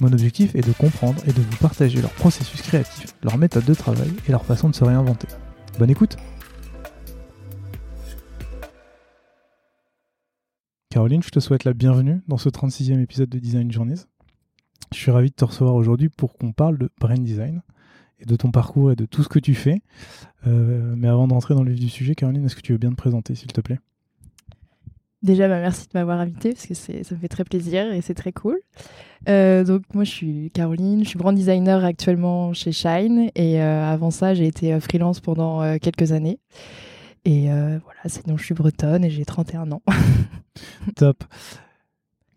Mon objectif est de comprendre et de vous partager leur processus créatif, leur méthode de travail et leur façon de se réinventer. Bonne écoute Caroline, je te souhaite la bienvenue dans ce 36e épisode de Design Journeys. Je suis ravi de te recevoir aujourd'hui pour qu'on parle de brain design et de ton parcours et de tout ce que tu fais. Euh, mais avant d'entrer dans le vif du sujet, Caroline, est-ce que tu veux bien te présenter, s'il te plaît? Déjà, bah, merci de m'avoir invité parce que ça me fait très plaisir et c'est très cool. Euh, donc moi, je suis Caroline, je suis brand designer actuellement chez Shine et euh, avant ça, j'ai été freelance pendant quelques années. Et voilà, sinon je suis bretonne et j'ai 31 ans. Top.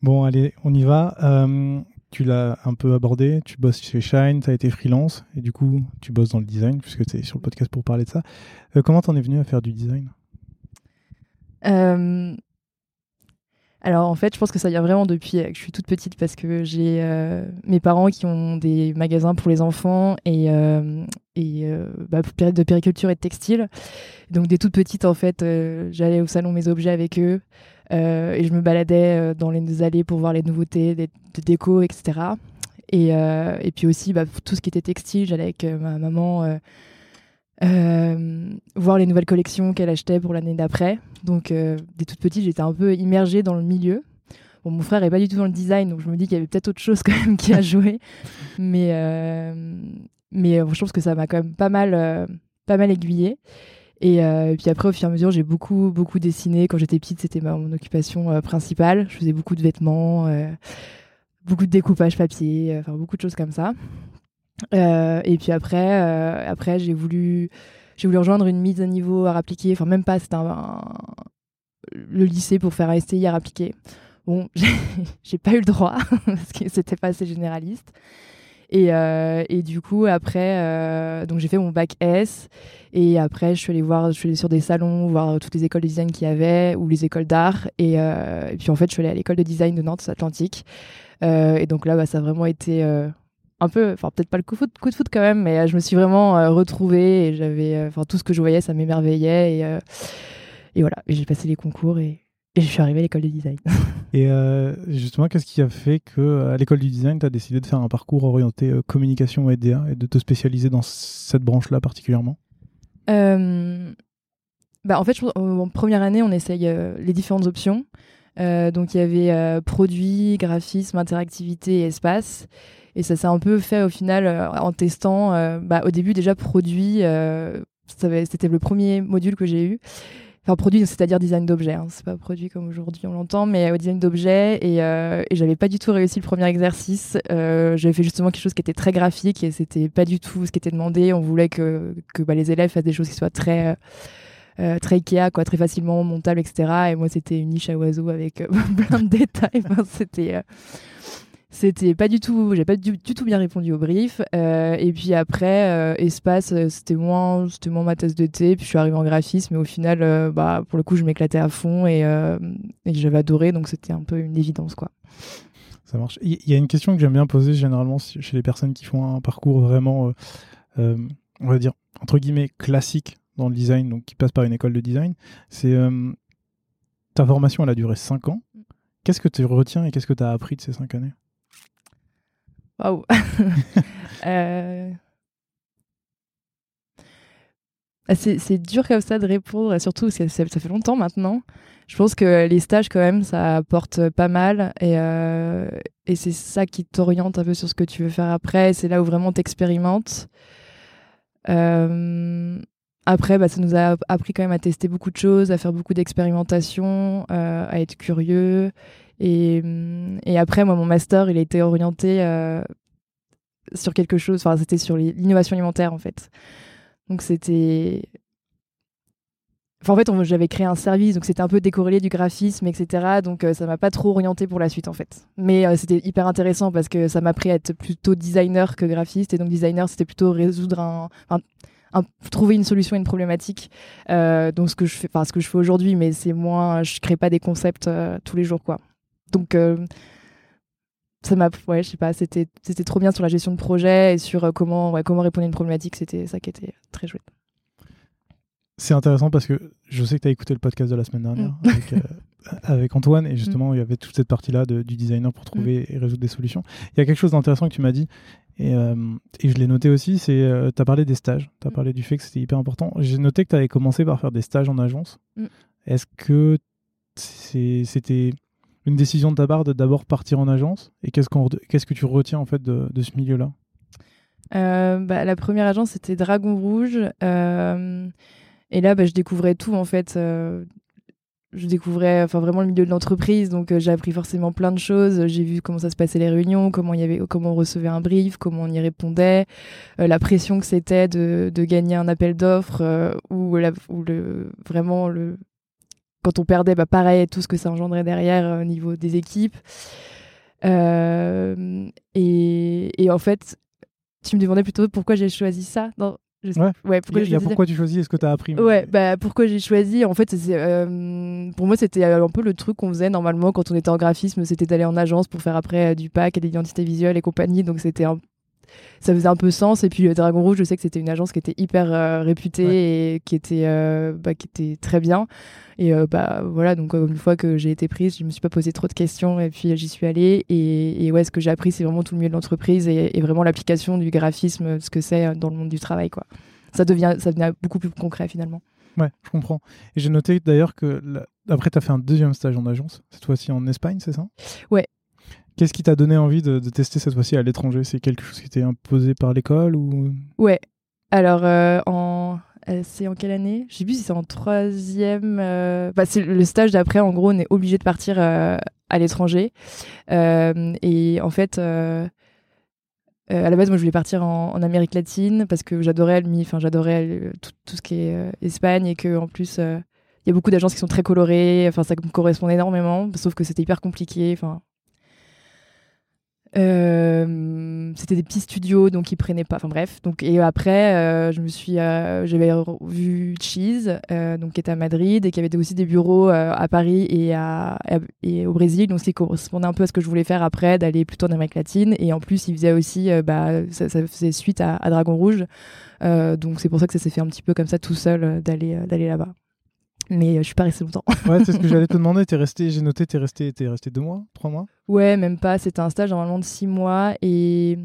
Bon, allez, on y va tu l'as un peu abordé, tu bosses chez Shine, tu as été freelance, et du coup, tu bosses dans le design, puisque tu es sur le podcast pour parler de ça. Euh, comment t'en es venu à faire du design? Euh, Alors, en fait, je pense que ça vient vraiment depuis que je suis toute petite, parce que j'ai euh, mes parents qui ont des magasins pour les enfants et, et bah, de périculture et de textile. Donc, dès toute petite, en fait, j'allais au salon mes objets avec eux. Euh, et je me baladais euh, dans les allées pour voir les nouveautés de déco, etc. Et, euh, et puis aussi, bah, tout ce qui était textile, j'allais avec ma maman voir les nouvelles collections qu'elle achetait pour l'année d'après. Donc, dès toute petite, j'étais un peu immergée dans le milieu. Mon frère est pas du tout dans le design, donc je me dis qu'il y avait peut-être autre chose quand même qui a joué. mais, mais je pense que ça m'a quand même pas mal, pas mal aiguillée. Euh, et, puis après, au fur et à mesure, j'ai beaucoup, beaucoup dessiné. Quand j'étais petite, c'était mon occupation euh, principale. Je faisais beaucoup de vêtements, euh, beaucoup de découpage papier, enfin beaucoup de choses comme ça. Et puis après, après j'ai voulu, j'ai voulu rejoindre une mise à niveau à appliqué. Enfin, même pas, c'était le lycée pour faire un STI à appliqué. Bon, j'ai pas eu le droit parce que c'était pas assez généraliste. Et, euh, et, du coup, après, euh, donc j'ai fait mon bac S. Et après, je suis allée voir, je suis allée sur des salons, voir toutes les écoles de design qu'il y avait ou les écoles d'art. Et, euh, et, puis en fait, je suis allée à l'école de design de Nantes Atlantique. et donc là, bah, ça a vraiment été un peu, enfin peut-être pas le coup de, foot, coup de foot quand même, mais je me suis vraiment retrouvée et j'avais, enfin tout ce que je voyais, ça m'émerveillait. Et, et voilà, j'ai passé les concours et, et je suis arrivée à l'école de design. Et euh, justement, qu'est-ce qui a fait que à l'école du design, tu as décidé de faire un parcours orienté euh, communication et DA et de te spécialiser dans cette branche-là particulièrement? Euh, bah, En fait, en première année, on essaye les différentes options. donc, il y avait produit, graphisme, interactivité et espace. Et ça s'est un peu fait au final en testant. Bah, au début, déjà, produit, c'était le premier module que j'ai eu. Enfin, produit, c'est-à-dire design d'objet. Hein. C'est pas produit comme aujourd'hui on l'entend, mais au design d'objet. Et, euh, et j'avais pas du tout réussi le premier exercice. Euh, j'avais fait justement quelque chose qui était très graphique et c'était pas du tout ce qui était demandé. On voulait que, que bah, les élèves fassent des choses qui soient très. Euh, très Ikea, quoi, très facilement montables, etc. Et moi, c'était une niche à oiseaux avec euh, plein de détails. c'était, c'était pas du tout, j'ai pas du, tout bien répondu au brief. Euh, et puis après, euh, espace, euh, c'était moins, c'était moins ma tasse de thé. Puis je suis arrivée en graphisme, mais au final, bah, pour le coup, je m'éclatais à fond et, et j'avais adoré, donc c'était un peu une évidence, quoi. Ça marche. Il y a une question que j'aime bien poser généralement chez les personnes qui font un parcours vraiment, on va dire, entre guillemets, classique dans le design, donc qui passe par une école de design. C'est ta formation, elle a duré 5 ans. Qu'est-ce que tu retiens et qu'est-ce que tu as appris de ces 5 années? Waouh euh, ah, C'est dur comme ça de répondre, surtout parce que ça, fait longtemps maintenant. Je pense que les stages, quand même, ça apporte pas mal. Et, euh, et c'est ça qui t'oriente un peu sur ce que tu veux faire après. C'est là où vraiment tu expérimentes. Euh, après, bah, ça nous a appris quand même à tester beaucoup de choses, à faire beaucoup d'expérimentations, euh, à être curieux. Et, hum, et, après, moi, mon master, il était orienté euh, sur quelque chose, enfin, c'était sur l'innovation alimentaire, en fait. Donc, c'était. En fait, j'avais créé un service, donc c'était un peu décorrélé du graphisme, etc. Donc, euh, ça m'a pas trop orienté pour la suite, en fait. Mais c'était hyper intéressant parce que ça m'a appris à être plutôt designer que graphiste. Et donc, designer, c'était plutôt résoudre un trouver une solution à une problématique. Euh, donc ce que je fais, enfin ce que je fais aujourd'hui, mais c'est moins, je crée pas des concepts euh, tous les jours, quoi. Donc euh, ça m'a, ouais, je sais pas, c'était c'était trop bien sur la gestion de projet et sur comment ouais, comment répondre à une problématique. C'était ça qui était très chouette. C'est intéressant parce que je sais que tu as écouté le podcast de la semaine dernière mm. avec, avec, Antoine et justement mm. il y avait toute cette partie-là du designer pour trouver mm. et résoudre des solutions. Il y a quelque chose d'intéressant que tu m'as dit et, euh, et, je l'ai noté aussi, c'est euh, tu as parlé des stages, tu as parlé du fait que c'était hyper important. J'ai noté que tu avais commencé par faire des stages en agence. Est-ce que c'était une décision de ta part de d'abord partir en agence Et qu'est-ce qu'est-ce que tu retiens en fait de, de ce milieu-là? Euh, bah, La première agence, c'était Dragon Rouge. et là, bah, je découvrais tout en fait je découvrais enfin vraiment le milieu de l'entreprise. Donc euh, j'ai appris forcément plein de choses. J'ai vu comment ça se passait les réunions comment il y avait comment on recevait un brief comment on y répondait. Euh, la pression que c'était de, de, gagner un appel d'offres euh, ou, le vraiment le quand on perdait bah pareil tout ce que ça engendrait derrière au niveau des équipes et, et en fait tu me demandais plutôt pourquoi j'ai choisi ça dans, Ouais. pourquoi il y a, pourquoi tu choisis Est-ce que tu as appris Ouais, bah pourquoi j'ai choisi En fait, euh, pour moi, c'était un peu le truc qu'on faisait normalement quand on était en graphisme, c'était d'aller en agence pour faire après euh, du pack et de l'identité visuelle et compagnie. Donc c'était ça faisait un peu sens. Et puis euh, Dragon Rouge, je sais que c'était une agence qui était hyper réputée et qui était, bah, qui était très bien. Et bah voilà, donc une fois que j'ai été prise, je me suis pas posé trop de questions et puis j'y suis allée. Et, et, ouais, ce que j'ai appris, c'est vraiment tout le milieu de l'entreprise et, vraiment l'application du graphisme, ce que c'est dans le monde du travail, quoi. Ça devient, ça devient beaucoup plus concret finalement. Ouais, je comprends. Et j'ai noté d'ailleurs que après, tu as fait un deuxième stage en agence, cette fois-ci en Espagne, c'est ça? Ouais. Qu'est-ce qui t'a donné envie de, tester cette fois-ci à l'étranger? C'est quelque chose qui était imposé par l'école ou? Ouais. Alors, euh, euh, c'est en quelle année? Je sais plus si c'est en troisième. Euh, bah, c'est le stage d'après. En gros, on est obligé de partir euh, à l'étranger. et en fait, à la base, moi, je voulais partir en, Amérique latine parce que j'adorais le enfin, j'adorais tout, tout, ce qui est Espagne et que en plus, il y a beaucoup d'agences qui sont très colorées. Enfin, ça me correspond énormément. Sauf que c'était hyper compliqué. Enfin, euh, c'était des petits studios, donc ils prenaient pas. Enfin bref. Donc et après, euh, je me suis, euh, j'avais vu Cheese, donc qui était à Madrid et qui avait aussi des bureaux à Paris et à, et au Brésil, donc ce qui correspondait un peu à ce que je voulais faire après, d'aller plutôt en Amérique latine. Et en plus, il faisait aussi, bah, ça, faisait suite à, à Dragon Rouge. donc c'est pour ça que ça s'est fait un petit peu comme ça tout seul d'aller d'aller là-bas mais euh, je suis pas restée longtemps. ouais, c'est ce que j'allais te demander. T'es resté, j'ai noté, t'es resté, es resté deux mois, trois mois? Ouais, même pas. C'était un stage normalement de six mois et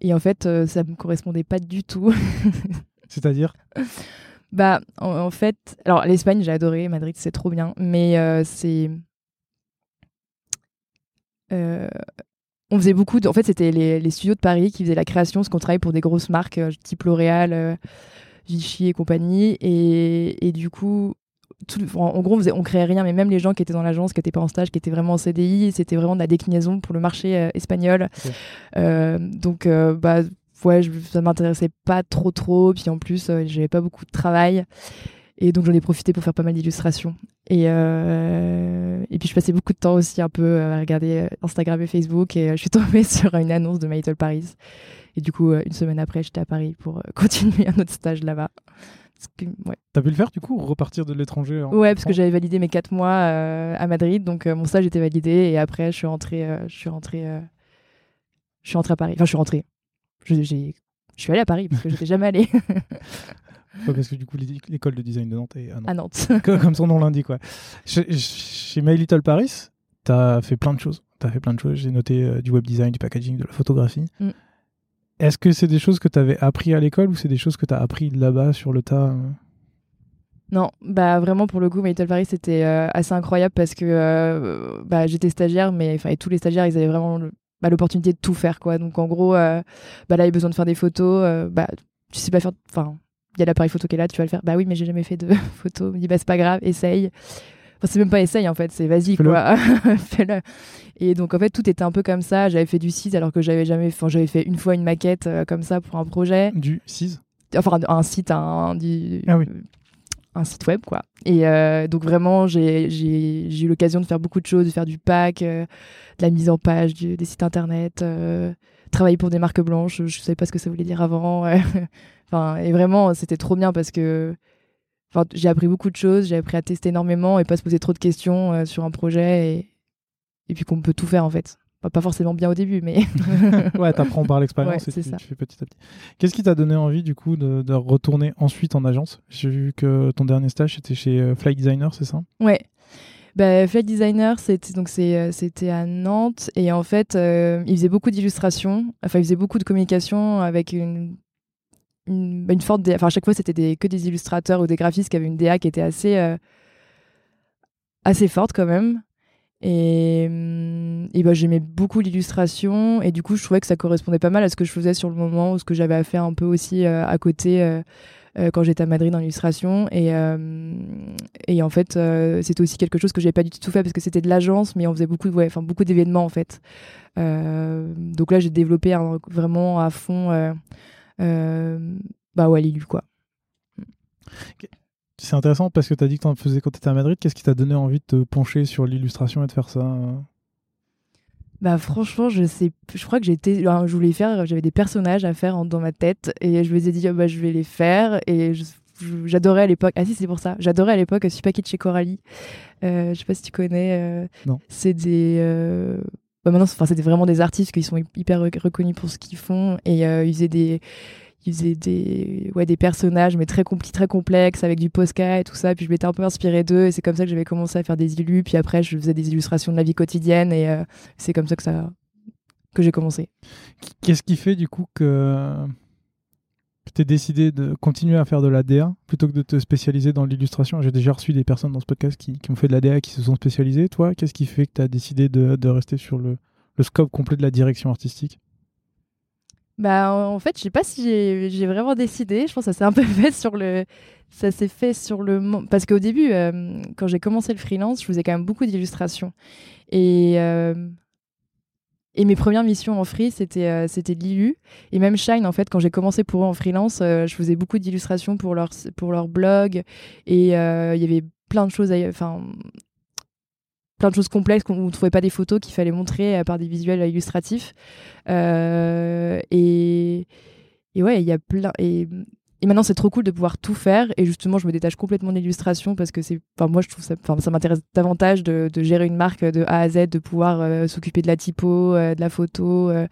et en fait, euh, ça me correspondait pas du tout. C'est-à-dire? Bah, en, fait, alors l'Espagne, j'ai adoré. Madrid, c'est trop bien, mais euh, c'est on faisait beaucoup. En fait, c'était les, les, studios de Paris qui faisaient la création, parce qu'on travaillait pour des grosses marques type L'Oréal. Vichy et compagnie et, et, du coup en, gros, on, on, créait rien, mais même les gens qui étaient dans l'agence, qui n'étaient pas en stage, qui étaient vraiment en CDI, c'était vraiment de la déclinaison pour le marché euh, espagnol. Euh, donc, euh, bah, ouais, je, ça m'intéressait pas trop, trop. Puis en plus, j'avais pas beaucoup de travail. Et donc, j'en ai profité pour faire pas mal d'illustrations. Et, et puis, je passais beaucoup de temps aussi un peu à regarder Instagram et Facebook. Et je suis tombée sur une annonce de My Paris. Et du coup, une semaine après, j'étais à Paris pour continuer un autre stage là-bas. Ouais. T'as pu le faire du coup, repartir de l'étranger Ouais, parce que j'avais validé mes 4 mois euh, à Madrid, donc euh, mon stage était validé et après je suis rentrée, euh, je suis rentrée, je suis rentrée à Paris. Enfin, je suis rentrée. Je, j'ai, je suis allée à Paris parce que j'étais jamais allée. parce que du coup, l'école de design de Nantes est à Nantes. Comme son nom l'indique, quoi. Chez, chez My Little Paris, t'as fait plein de choses. T'as fait plein de choses. J'ai noté du web design, du packaging, de la photographie. Mm. Est-ce que c'est des choses que tu avais appris à l'école ou c'est des choses que tu as appris là-bas sur le tas euh non, bah vraiment pour le coup, Little Paris c'était euh, assez incroyable parce que euh, bah, j'étais stagiaire, mais et tous les stagiaires ils avaient vraiment bah, l'opportunité de tout faire quoi. Donc en gros, bah là il y a besoin de faire des photos, bah tu sais pas faire, enfin il y a l'appareil photo qui est là, tu vas le faire. Bah oui, mais j'ai jamais fait de photo. Il dit, bah c'est pas grave, essaye. Enfin, c'est même pas essaye en fait, c'est vas-y quoi. Fais-le. Et donc en fait, tout était un peu comme ça. J'avais fait du 6 alors que j'avais jamais. Enfin, j'avais fait une fois une maquette euh, comme ça pour un projet. Du 6 Enfin, un site, un, du, Ah oui. un site web quoi. Et euh, donc vraiment, j'ai j'ai- j'ai eu l'occasion de faire beaucoup de choses, de faire du pack, euh, de la mise en page du- des sites internet, euh, travailler pour des marques blanches. Je savais pas ce que ça voulait dire avant. enfin, et vraiment, c'était trop bien parce que enfin, j'ai appris beaucoup de choses, j'ai appris à tester énormément et pas se poser trop de questions euh, sur un projet et, et puis qu'on peut tout faire en fait. Enfin, pas forcément bien au début, mais Ouais, t'apprends par l'expérience Ouais, et c'est tu, ça. tu fais petit à petit. Qu'est-ce qui t'a donné envie du coup de, de retourner ensuite en agence? J'ai vu que ton dernier stage c'était chez euh, Fly Designer, c'est ça? Ouais. Bah, Flight Designer, c'était donc euh, c'était à Nantes et en fait, euh, il faisait beaucoup d'illustrations. Enfin, il faisait beaucoup de communication avec une une, forte. Enfin, à chaque fois, c'était que des illustrateurs ou des graphistes qui avaient une DA qui était assez euh, assez forte quand même. Et, hum, et bah, j'aimais beaucoup l'illustration et du coup, je trouvais que ça correspondait pas mal à ce que je faisais sur le moment ou ce que j'avais à faire un peu aussi euh, à côté. euh, quand j'étais à Madrid en illustration et, et en fait c'était aussi quelque chose que j'avais pas du tout fait parce que c'était de l'agence mais on faisait beaucoup ouais, d'événements en fait donc là j'ai développé vraiment à fond bah ouais l'illu quoi C'est intéressant parce que t'as dit que t'en faisais quand t'étais à Madrid. Qu'est-ce qui t'a donné envie de te pencher sur l'illustration et de faire ça euh? Bah franchement je sais je crois que j'étais alors, je voulais faire j'avais des personnages à faire en- dans ma tête et je me suis dit ah, bah je vais les faire et j'adorais à l'époque ah si c'est pour ça j'adorais à l'époque Supaki de chez Coralie euh, je sais pas si tu connais euh, Non. c'est des euh, bah maintenant c'était vraiment des artistes qui sont hy- hyper rec- reconnus pour ce qu'ils font et euh, ils faisaient des ils faisaient ouais des personnages mais très compli très complexes avec du Posca et tout ça. Puis je m'étais un peu inspirée d'eux et c'est comme ça que j'avais commencé à faire des illus. Puis après je faisais des illustrations de la vie quotidienne et euh, c'est comme ça que ça que j'ai commencé. Qu'est-ce qui fait du coup que t'aies décidé de continuer à faire de la DA plutôt que de te spécialiser dans l'illustration J'ai déjà reçu des personnes dans ce podcast qui, ont fait de la DA qui se sont spécialisées. Toi, qu'est-ce qui fait que t'as décidé de, rester sur le, scope complet de la direction artistique? Bah, en fait, je sais pas si j'ai vraiment décidé. Je pense que ça s'est un peu fait sur le. Ça s'est fait sur le. Parce qu'au début, euh, quand j'ai commencé le freelance, je faisais quand même beaucoup d'illustrations. Et. euh, Et mes premières missions en free, c'était euh, c'était de l'ILU. Et même Shine, en fait, quand j'ai commencé pour eux en freelance, euh, je faisais beaucoup d'illustrations pour leur, pour leur blog. Et euh, il y avait plein de choses Enfin, plein de choses complexes qu'on ne trouvait pas des photos qu'il fallait montrer par des visuels illustratifs. Et, et ouais, il y a plein. Et maintenant, c'est trop cool de pouvoir tout faire. Et justement, je me détache complètement de l'illustration parce que c'est. Enfin, moi, je trouve ça. Enfin, ça m'intéresse davantage de, de gérer une marque de A à Z, de pouvoir euh, s'occuper de la typo, euh, de la photo. euh,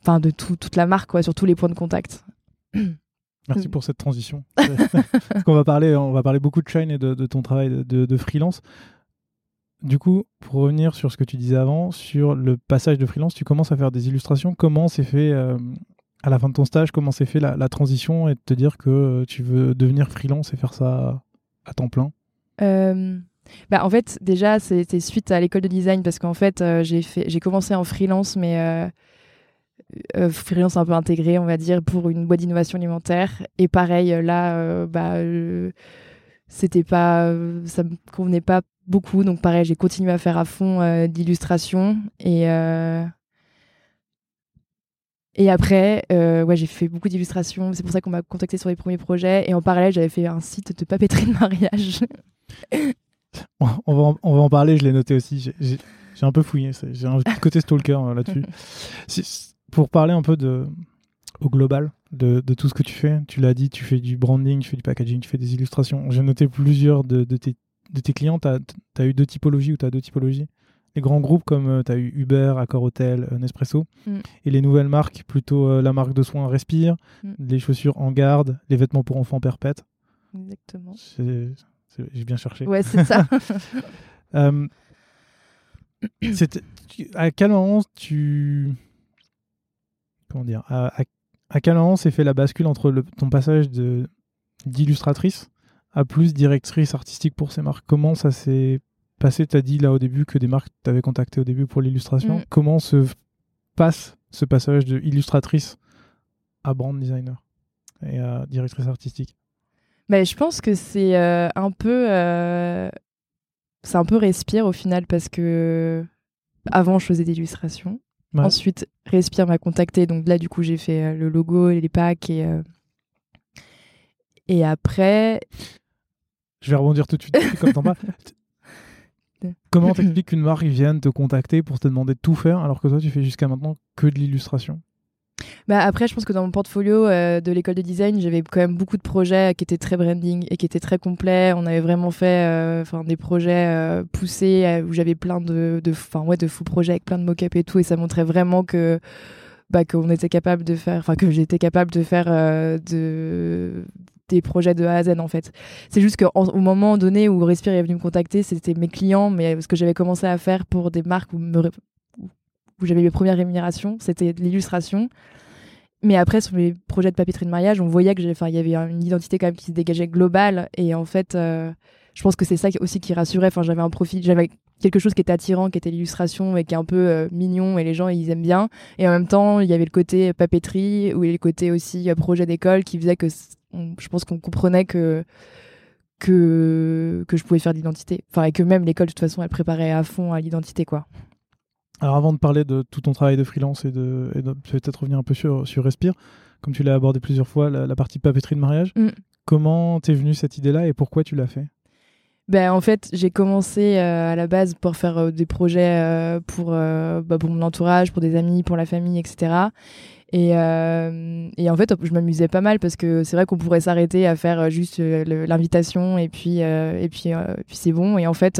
Enfin, de tout, toute la marque, quoi, sur tous les points de contact. Merci pour cette transition. Parce qu'on va parler, on va parler beaucoup de Shine et de, de ton travail de, de- de freelance. Du coup, pour revenir sur ce que tu disais avant, sur le passage de freelance, tu commences à faire des illustrations. Comment s'est fait euh, à la fin de ton stage Comment s'est fait la, transition et de te dire que euh, tu veux devenir freelance et faire ça à temps plein? Euh, bah, en fait, déjà, c'était suite à l'école de design parce qu'en fait, euh, j'ai commencé en freelance, mais freelance un peu intégré, on va dire, pour une boîte d'innovation alimentaire. Et pareil, là, bah, c'était pas, ça me convenait pas beaucoup, donc pareil, j'ai continué à faire à fond d'illustration et et après, euh, ouais, j'ai fait beaucoup d'illustrations. C'est pour ça qu'on m'a contacté sur les premiers projets. Et en parallèle, j'avais fait un site de papeterie de mariage. on va, en, on va en parler, je l'ai noté aussi. J'ai- un peu fouillé, j'ai un petit côté stalker euh, là-dessus. Pour parler un peu de, au global de, de tout ce que tu fais, tu l'as dit, tu fais du branding, tu fais du packaging, tu fais des illustrations. J'ai noté plusieurs de, de tes, de tes clients. Tu as, eu deux typologies ou tu as deux typologies? Les grands groupes comme tu as eu Uber, Accor Hotel, euh, Nespresso. Mm. Et les nouvelles marques, plutôt euh, la marque de soins Respire, Mm. les chaussures En Garde, les vêtements pour enfants Perpète. Exactement. J'ai bien cherché. Ouais, c'est ça. Euh, tu- à quel moment tu. Comment dire À, à- à quel moment s'est fait la bascule entre le- ton passage d'illustratrice à plus directrice artistique pour ces marques? Comment ça s'est passé Tu as dit là au début que des marques t'avaient contacté au début pour l'illustration. Mm. Comment se passe ce passage de illustratrice à brand designer et directrice artistique? Bah, Je pense que c'est un peu. c'est un peu respire au final parce que avant, je faisais des illustrations. Ensuite, Respire m'a contacté. Donc là, du coup, j'ai fait le logo, les packs et. Et après. Je vais rebondir tout de suite, comme t'en Comment t'expliques qu'une marque vienne te contacter pour te demander de tout faire alors que toi tu fais jusqu'à maintenant que de l'illustration? Bah après, je pense que dans mon portfolio euh, de l'école de design, j'avais quand même beaucoup de projets qui étaient très branding et qui étaient très complets. On avait vraiment fait euh, des projets euh, poussés où j'avais plein de de ouais, de fous projets avec plein de mock-up et tout et ça montrait vraiment que bah, qu'on était capable de faire enfin que j'étais capable de faire de des projets de A à Z en fait. C'est juste qu'au moment donné où Respire est venu me contacter, c'était mes clients, mais ce que j'avais commencé à faire pour des marques où, où j'avais mes premières rémunérations, c'était de l'illustration. Mais après, sur mes projets de papeterie de mariage, on voyait que il y avait une identité quand même qui se dégageait globale. Et en fait, euh, je pense que c'est ça aussi qui rassurait. Enfin, j'avais un profil, j'avais quelque chose qui était attirant, qui était l'illustration et qui est un peu euh, mignon et les gens ils aiment bien. Et en même temps, il y avait le côté papeterie ou le côté aussi euh, projet d'école qui faisait que je pense qu'on comprenait que que que je pouvais faire de l'identité. Enfin, et que même l'école de toute façon, elle préparait à fond à l'identité quoi. Alors avant de parler de tout ton travail de freelance et de, peut-être revenir un peu sur, sur Respire, comme tu l'as abordé plusieurs fois, la, partie papeterie de mariage, mm. comment t'es venue cette idée-là et pourquoi tu l'as fait? Ben, en fait, j'ai commencé euh, à la base pour faire euh, des projets euh, pour, bah, pour mon entourage, pour des amis, pour la famille, etc. Et, et en fait, je m'amusais pas mal parce que c'est vrai qu'on pourrait s'arrêter à faire juste l'invitation et puis, et puis, puis c'est bon. Et en fait,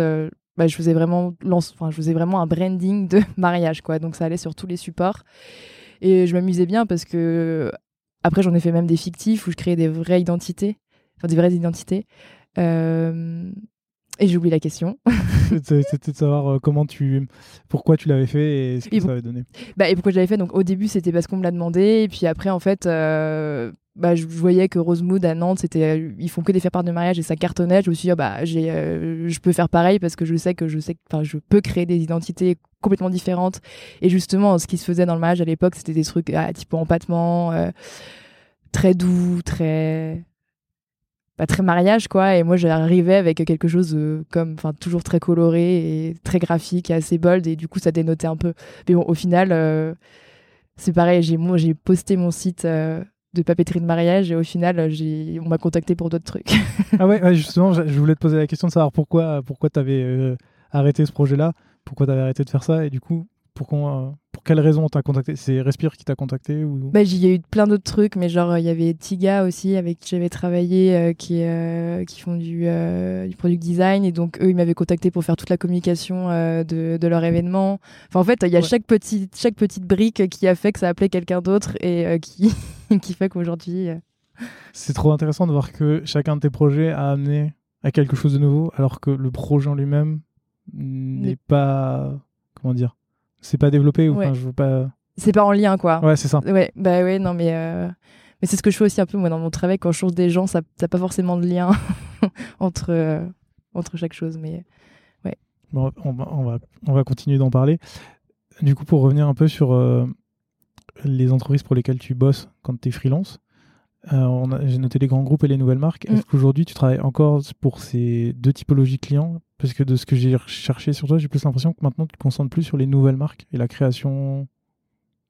bah, je faisais vraiment enfin, je faisais vraiment un branding de mariage quoi donc ça allait sur tous les supports et je m'amusais bien parce que après j'en ai fait même des fictifs où je créais des vraies identités enfin des vraies identités et j'ai oublié la question. C'était de savoir euh, comment tu, pourquoi tu l'avais fait et ce que ça avait donné. Bah, et pourquoi je l'avais fait? Donc au début c'était parce qu'on me l'a demandé et puis après en fait euh, bah, je voyais que Rosemood à Nantes, c'était, ils font que des faire-part de mariage et ça cartonnait. Je me suis dit, oh, bah, j'ai, euh, je peux faire pareil parce que je sais que je sais que je peux créer des identités complètement différentes. Et justement, ce qui se faisait dans le mariage à l'époque, c'était des trucs ah, type empattement, euh, très doux, très. Pas très mariage, quoi. Et moi, j'arrivais avec quelque chose comme, enfin, toujours très coloré et très graphique et assez bold. Et du coup, ça dénotait un peu. Mais bon, au final, euh, c'est pareil. J'ai, moi, j'ai posté mon site de papeterie de mariage et au final j'ai on m'a contacté pour d'autres trucs. ah ouais, justement je, voulais te poser la question de savoir pourquoi pourquoi tu avais euh, arrêté ce projet là, pourquoi tu avais arrêté de faire ça et du coup pourquoi, pour quelle raison on t'a contacté? C'est Respire qui t'a contacté ou... bah, Il y a eu plein d'autres trucs, mais genre il y avait Tiga aussi avec qui j'avais travaillé, euh, qui, euh, qui font du, du product design, et donc eux ils m'avaient contacté pour faire toute la communication de, de, leur événement. Enfin en fait il y a chaque, petite, chaque petite brique qui a fait que ça appelait quelqu'un d'autre et qui, qui fait qu'aujourd'hui. Euh, C'est trop intéressant de voir que chacun de tes projets a amené à quelque chose de nouveau, alors que le projet en lui-même n'est pas. Comment dire C'est pas développé ou je veux pas. C'est pas en lien, quoi. Ouais, c'est ça. Ouais, bah ouais, non, mais. Euh, mais c'est ce que je fais aussi un peu, moi, dans mon travail. Quand je change des gens, ça n'a pas forcément de lien entre, euh, entre chaque chose, mais. Ouais. Bon, on, va, on, va, on va continuer d'en parler. Du coup, pour revenir un peu sur les entreprises pour lesquelles tu bosses quand tu es freelance. Euh, j'ai noté les grands groupes et les nouvelles marques. Est-ce mm. qu'aujourd'hui tu travailles encore pour ces deux typologies clients Parce que de ce que j'ai recherché sur toi, j'ai plus l'impression que maintenant tu te concentres plus sur les nouvelles marques et la création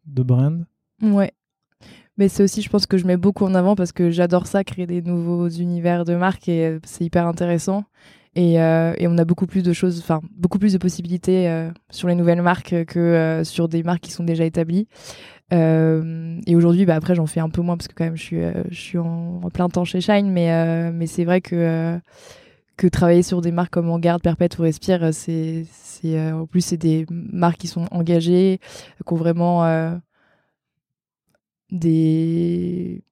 de brand. Ouais. Mais c'est aussi, je pense que je mets beaucoup en avant parce que j'adore ça, créer des nouveaux univers de marques et euh, c'est hyper intéressant. Et, euh, et, on a beaucoup plus de choses, enfin beaucoup plus de possibilités euh, sur les nouvelles marques que sur des marques qui sont déjà établies. et aujourd'hui, bah, après, j'en fais un peu moins parce que quand même, je suis, je suis en, plein temps chez Shine, mais, mais c'est vrai que que travailler sur des marques comme En Garde, Perpète ou Respire, c'est, c'est en plus c'est des marques qui sont engagées, qui ont vraiment des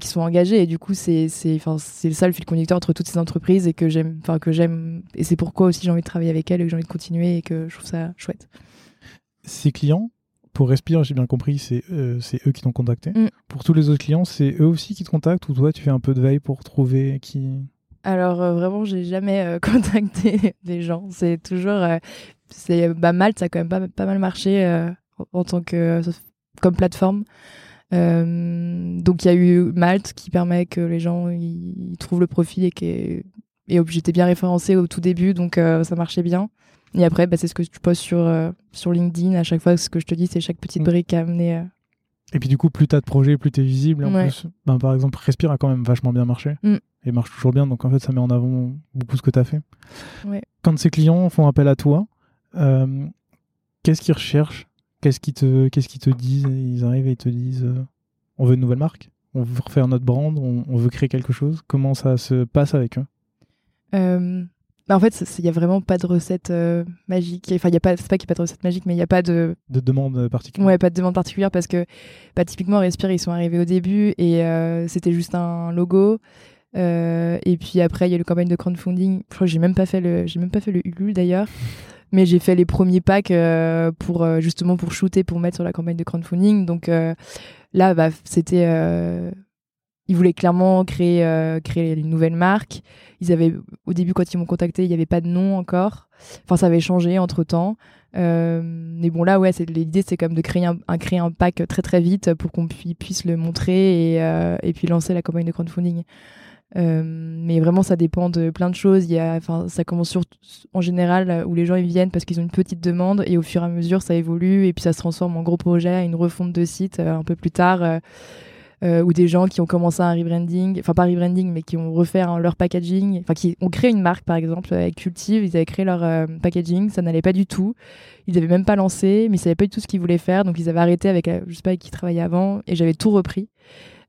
qui sont engagés et du coup c'est c'est enfin c'est ça le fil conducteur entre toutes ces entreprises et que j'aime enfin que j'aime et c'est pourquoi aussi j'ai envie de travailler avec elles et que j'ai envie de continuer et que je trouve ça chouette. Ces clients pour Respire, j'ai bien compris, c'est euh, c'est eux qui t'ont contacté. Mm. Pour tous les autres clients, c'est eux aussi qui te contactent ou toi tu fais un peu de veille pour trouver qui? Alors euh, vraiment, j'ai jamais euh, contacté des gens. C'est toujours c'est bah Malte, ça a quand même pas, pas mal marché en tant que comme plateforme. donc il y a eu Malte qui permet que les gens ils trouvent le profil et que et j'étais bien référencée au tout début, donc ça marchait bien. Et après, bah, c'est ce que tu postes sur, sur LinkedIn. À chaque fois, ce que je te dis, c'est chaque petite mm. brique à amener. Et puis du coup, plus t'as de projets, plus t'es visible. En plus, ben, par exemple, Respire a quand même vachement bien marché. Mm. Et marche toujours bien. Donc en fait, ça met en avant beaucoup ce que t'as fait. Quand ces clients font appel à toi, euh, qu'est-ce qu'ils recherchent? Qu'est-ce qu'ils te, qu'est-ce qu'ils te disent? Ils arrivent et ils te disent euh, on veut une nouvelle marque, on veut refaire notre brand, on, veut créer quelque chose. Comment ça se passe avec eux? Euh, bah, en fait, il n'y a vraiment pas de recette euh, magique. Enfin, il y a pas, c'est pas qu'il n'y a pas de recette magique, mais il n'y a pas de. De demande particulière. Ouais, pas de demande particulière parce que, bah, typiquement, Respire, ils sont arrivés au début et euh, c'était juste un logo. Euh, et puis après, il y a le campagne de crowdfunding. Je crois que j'ai même pas fait le, j'ai même pas fait le Ulule d'ailleurs. mais j'ai fait les premiers packs pour justement pour shooter, pour mettre sur la campagne de crowdfunding. Donc là, bah, c'était ils voulaient clairement créer, euh, une nouvelle marque. Ils avaient, au début, quand ils m'ont contacté, il n'y avait pas de nom encore. Enfin, ça avait changé entre temps. Euh, mais bon, là, ouais, l'idée, c'est même de créer un, pack très très vite pour qu'on puisse le montrer et, euh, et, puis lancer la campagne de crowdfunding. mais vraiment, ça dépend de plein de choses. Ça commence sur, en général où les gens ils viennent parce qu'ils ont une petite demande et au fur et à mesure, ça évolue et puis ça se transforme en gros projet, une refonte de site un peu plus tard euh, ou des gens qui ont commencé un rebranding, enfin pas rebranding, mais qui ont refait leur packaging, enfin qui ont créé une marque par exemple avec Cultive, ils avaient créé leur euh, packaging, ça n'allait pas du tout, ils n'avaient même pas lancé, mais ils savaient pas du tout ce qu'ils voulaient faire, donc ils avaient arrêté avec, euh, je sais pas, avec qui travaillait avant, et j'avais tout repris.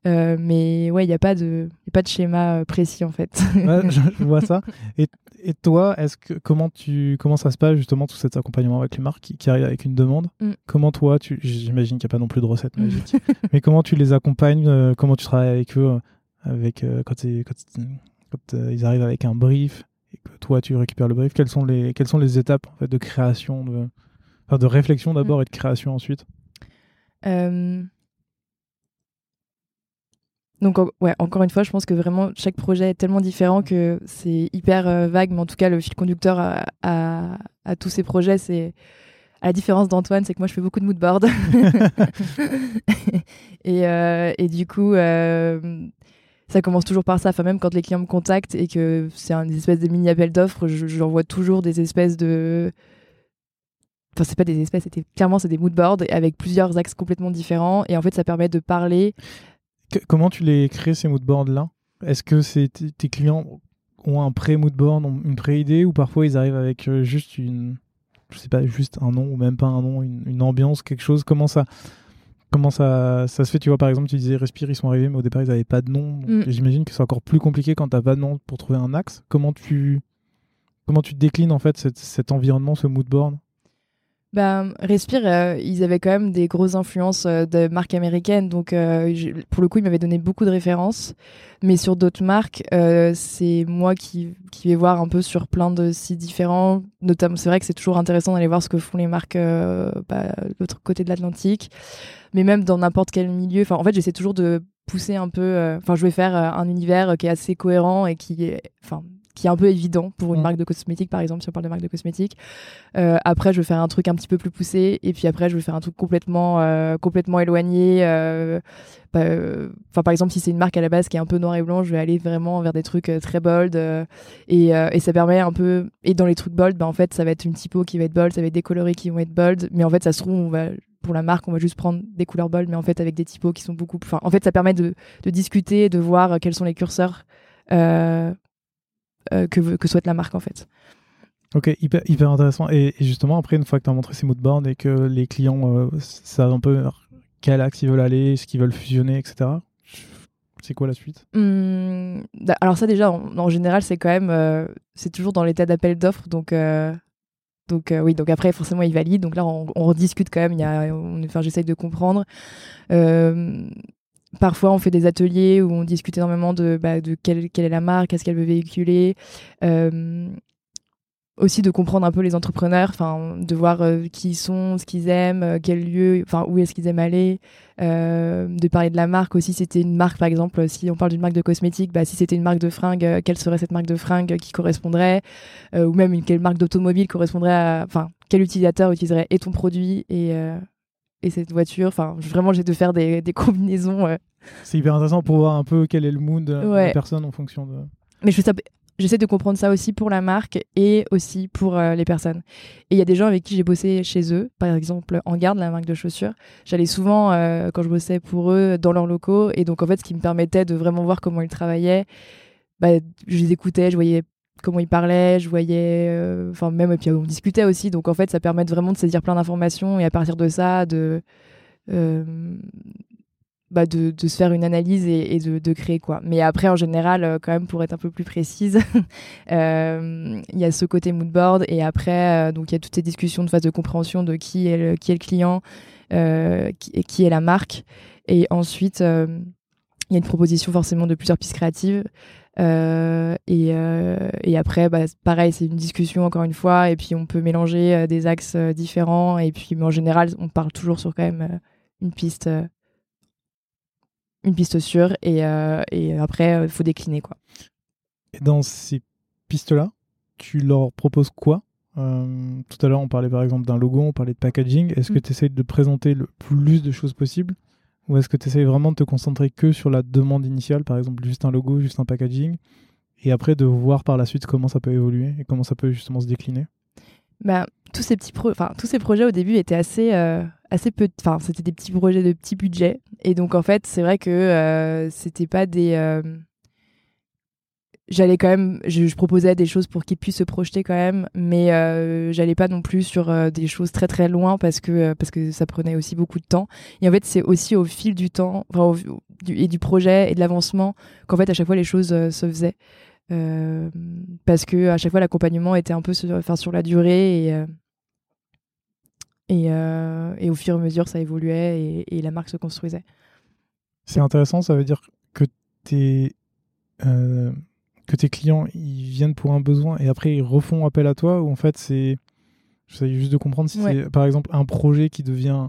Euh, mais ouais, il n'y a pas de, y a pas de schéma précis en fait. ouais, je, vois ça. Et, et toi, est-ce que comment tu comment ça se passe justement tout cet accompagnement avec les marques qui, qui arrivent avec une demande mm. Comment toi, tu j'imagine qu'il n'y a pas non plus de recettes magiques, mais comment tu les accompagnes euh, Comment tu travailles avec eux avec quand, quand, quand ils arrivent avec un brief et que toi tu récupères le brief Quelles sont les quelles sont les étapes en fait de création de enfin, de réflexion d'abord mm. et de création ensuite? Donc ouais, encore une fois, je pense que vraiment chaque projet est tellement différent que c'est hyper euh, vague, mais en tout cas le fil conducteur à, tous ces projets, c'est à la différence d'Antoine, c'est que moi je fais beaucoup de moodboard. et, euh, et, du coup, euh, ça commence toujours par ça. Enfin, même quand les clients me contactent et que c'est un espèce de mini appel d'offres, j'envoie toujours des espèces de enfin c'est pas des espèces c'était clairement c'est des moodboards avec plusieurs axes complètement différents et en fait ça permet de parler comment tu les crées ces moodboards-là? Est-ce que c'est tes clients ont un pré-moodboard, une pré-idée, ou parfois ils arrivent avec euh, juste une, je sais pas, juste un nom ou même pas un nom, une, ambiance, quelque chose? Comment ça, comment ça, ça se fait? Tu vois, par exemple, tu disais Respire, ils sont arrivés, mais au départ ils n'avaient pas de nom. Mm. J'imagine que c'est encore plus compliqué quand tu n'as pas de nom pour trouver un axe. Comment tu, comment tu déclines en fait cet environnement, ce moodboard? Bah, Respire, euh, ils avaient quand même des grosses influences euh, de marques américaines, donc euh, pour le coup, ils m'avaient donné beaucoup de références. Mais sur d'autres marques, c'est moi qui, vais voir un peu sur plein de sites différents. Notamment, c'est vrai que c'est toujours intéressant d'aller voir ce que font les marques bah, de l'autre côté de l'Atlantique. Mais même dans n'importe quel milieu, en fait, j'essaie toujours de pousser un peu. Enfin, je vais faire un univers qui est assez cohérent et qui est, qui est un peu évident pour une mm. marque de cosmétiques, par exemple, si on parle de marque de cosmétiques. Euh, après, je vais faire un truc un petit peu plus poussé, et puis après, je vais faire un truc complètement, euh, complètement éloigné. Euh, bah, par exemple, si c'est une marque à la base qui est un peu noir et blanc, je vais aller vraiment vers des trucs très bold, et, et, ça permet un peu. Et dans les trucs bold, bah, en fait, ça va être une typo qui va être bold, ça va être des coloris qui vont être bold, mais en fait, ça se trouve, on va pour la marque, on va juste prendre des couleurs bold, mais en fait avec des typos qui sont beaucoup plus. Enfin, en fait, ça permet de, de discuter, de voir quels sont les curseurs euh, que, que souhaite la marque en fait. Ok, hyper, hyper intéressant. Et, justement, après, une fois que tu as montré ces moodboards et que les clients euh, savent un peu quel axe ils veulent aller, ce qu'ils veulent fusionner, etc., c'est quoi la suite? Mmh, Alors ça déjà, en, général, c'est quand même, euh, c'est toujours dans l'état d'appel d'offres, donc donc oui, donc après forcément ils valident. Donc là on, on rediscute quand même. Il y a, on, enfin, j'essaye de comprendre. Parfois, on fait des ateliers où on discute énormément de, bah, quelle, est la marque, qu'est-ce qu'elle veut véhiculer. Euh, aussi de comprendre un peu les entrepreneurs, enfin de voir euh, qui ils sont, ce qu'ils aiment, euh, quel lieu, enfin où est-ce qu'ils aiment aller, de parler de la marque aussi. C'était une marque, par exemple, si on parle d'une marque de cosmétiques, bah, si c'était une marque de fringues, quelle serait cette marque de fringues qui correspondrait, ou même une, quelle marque d'automobile correspondrait à, enfin quel utilisateur utiliserait et ton produit et et cette voiture. Enfin, vraiment, j'ai de faire des, des combinaisons. euh. C'est hyper intéressant pour voir un peu quel est le mood de la Ouais. personne en fonction de. Mais je fais ça- j'essaie de comprendre ça aussi pour la marque et aussi pour euh, les personnes. Et il y a des gens avec qui j'ai bossé chez eux, par exemple en garde, la marque de chaussures. J'allais souvent, euh, quand je bossais pour eux, dans leurs locaux. Et donc, en fait, ce qui me permettait de vraiment voir comment ils travaillaient, bah, je les écoutais, je voyais comment ils parlaient, je voyais, euh, enfin même, et puis on discutait aussi. Donc, en fait, ça permet vraiment de saisir plein d'informations et à partir de ça, de... euh, bah, se faire une analyse et, de, créer quoi. Mais après, en général, euh, quand même, pour être un peu plus précise, il y a ce côté mood board et après, donc il y a toutes ces discussions de phase de compréhension de qui est le, qui est le client, qui, qui est la marque. Et ensuite, il y a une proposition forcément de plusieurs pistes créatives. Euh, et, euh, et après, bah, pareil, c'est une discussion encore une fois, et puis on peut mélanger euh, des axes différents, et puis mais en général, on parle toujours sur quand même une piste, une piste sûre, et, et après, il faut décliner quoi. Et dans ces pistes-là, tu leur proposes quoi? Euh, Tout à l'heure, on parlait par exemple d'un logo, on parlait de packaging. Est-ce que Mm. tu essayes de présenter le plus de choses possible Ou est-ce que tu essayes vraiment de te concentrer que sur la demande initiale, par exemple juste un logo, juste un packaging et après de voir par la suite comment ça peut évoluer et comment ça peut justement se décliner? Bah, tous ces petits enfin tous ces projets au début étaient assez euh, assez peu enfin c'était des petits projets de petit budget et donc en fait c'est vrai que euh, c'était pas des euh, j'allais quand même je, proposais des choses pour qu'ils puissent se projeter quand même mais euh, j'allais pas non plus sur euh, des choses très très loin parce que euh, parce que ça prenait aussi beaucoup de temps et en fait c'est aussi au fil du temps du, et du projet et de l'avancement qu'en fait à chaque fois les choses euh, se faisaient parce que à chaque fois l'accompagnement était un peu sur, enfin, sur la durée et et, au fur et à mesure ça évoluait et, et la marque se construisait. C'est intéressant, ça veut dire que tes, euh, que tes clients ils viennent pour un besoin et après ils refont appel à toi ou en fait c'est. J'essaie juste de comprendre si Ouais. c'est par exemple un projet qui devient.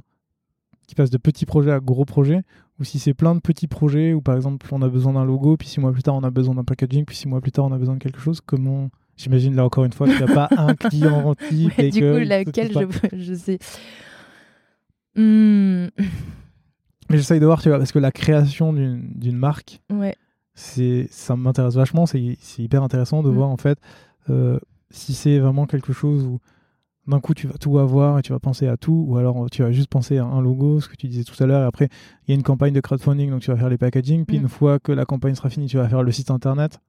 qui passe de petits projets à gros projets ou si c'est plein de petits projets où par exemple on a besoin d'un logo puis six mois plus tard on a besoin d'un packaging puis six mois plus tard on a besoin de quelque chose. Comment. J'imagine là encore une fois qu'il n'y a pas un client type. Ouais, et du que coup, laquelle je, je sais. Hmm, Mais j'essaye de voir, tu vois, parce que la création d'une d'une marque, ouais. C'est ça m'intéresse vachement c'est hyper intéressant de Mm. voir en fait euh, si c'est vraiment quelque chose où d'un coup tu vas tout avoir et tu vas penser à tout ou alors tu vas juste penser à un logo ce que tu disais tout à l'heure et après il y a une campagne de crowdfunding donc tu vas faire les packaging puis Mm. une fois que la campagne sera finie tu vas faire le site internet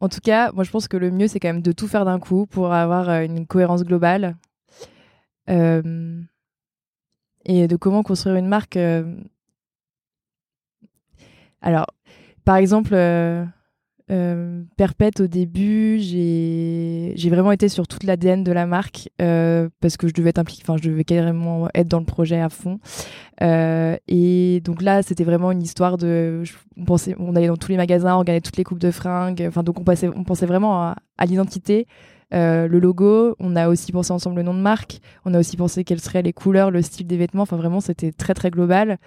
En tout cas, moi je pense que le mieux c'est quand même de tout faire d'un coup pour avoir euh, une cohérence globale. Euh, et de comment construire une marque. euh, Alors, par exemple, euh, euh, au début, j'ai vraiment été sur toute l'ADN de la marque euh, parce que je devais être impliquée, enfin, je devais carrément être dans le projet à fond. Euh, et donc là, c'était vraiment une histoire de. on, allait dans tous les magasins, on regardait toutes les coupes de fringues. Donc on, pensait vraiment à, l'identité. le logo, on a aussi pensé ensemble le nom de marque, on a aussi pensé quelles seraient les couleurs, le style des vêtements, enfin vraiment c'était très très global.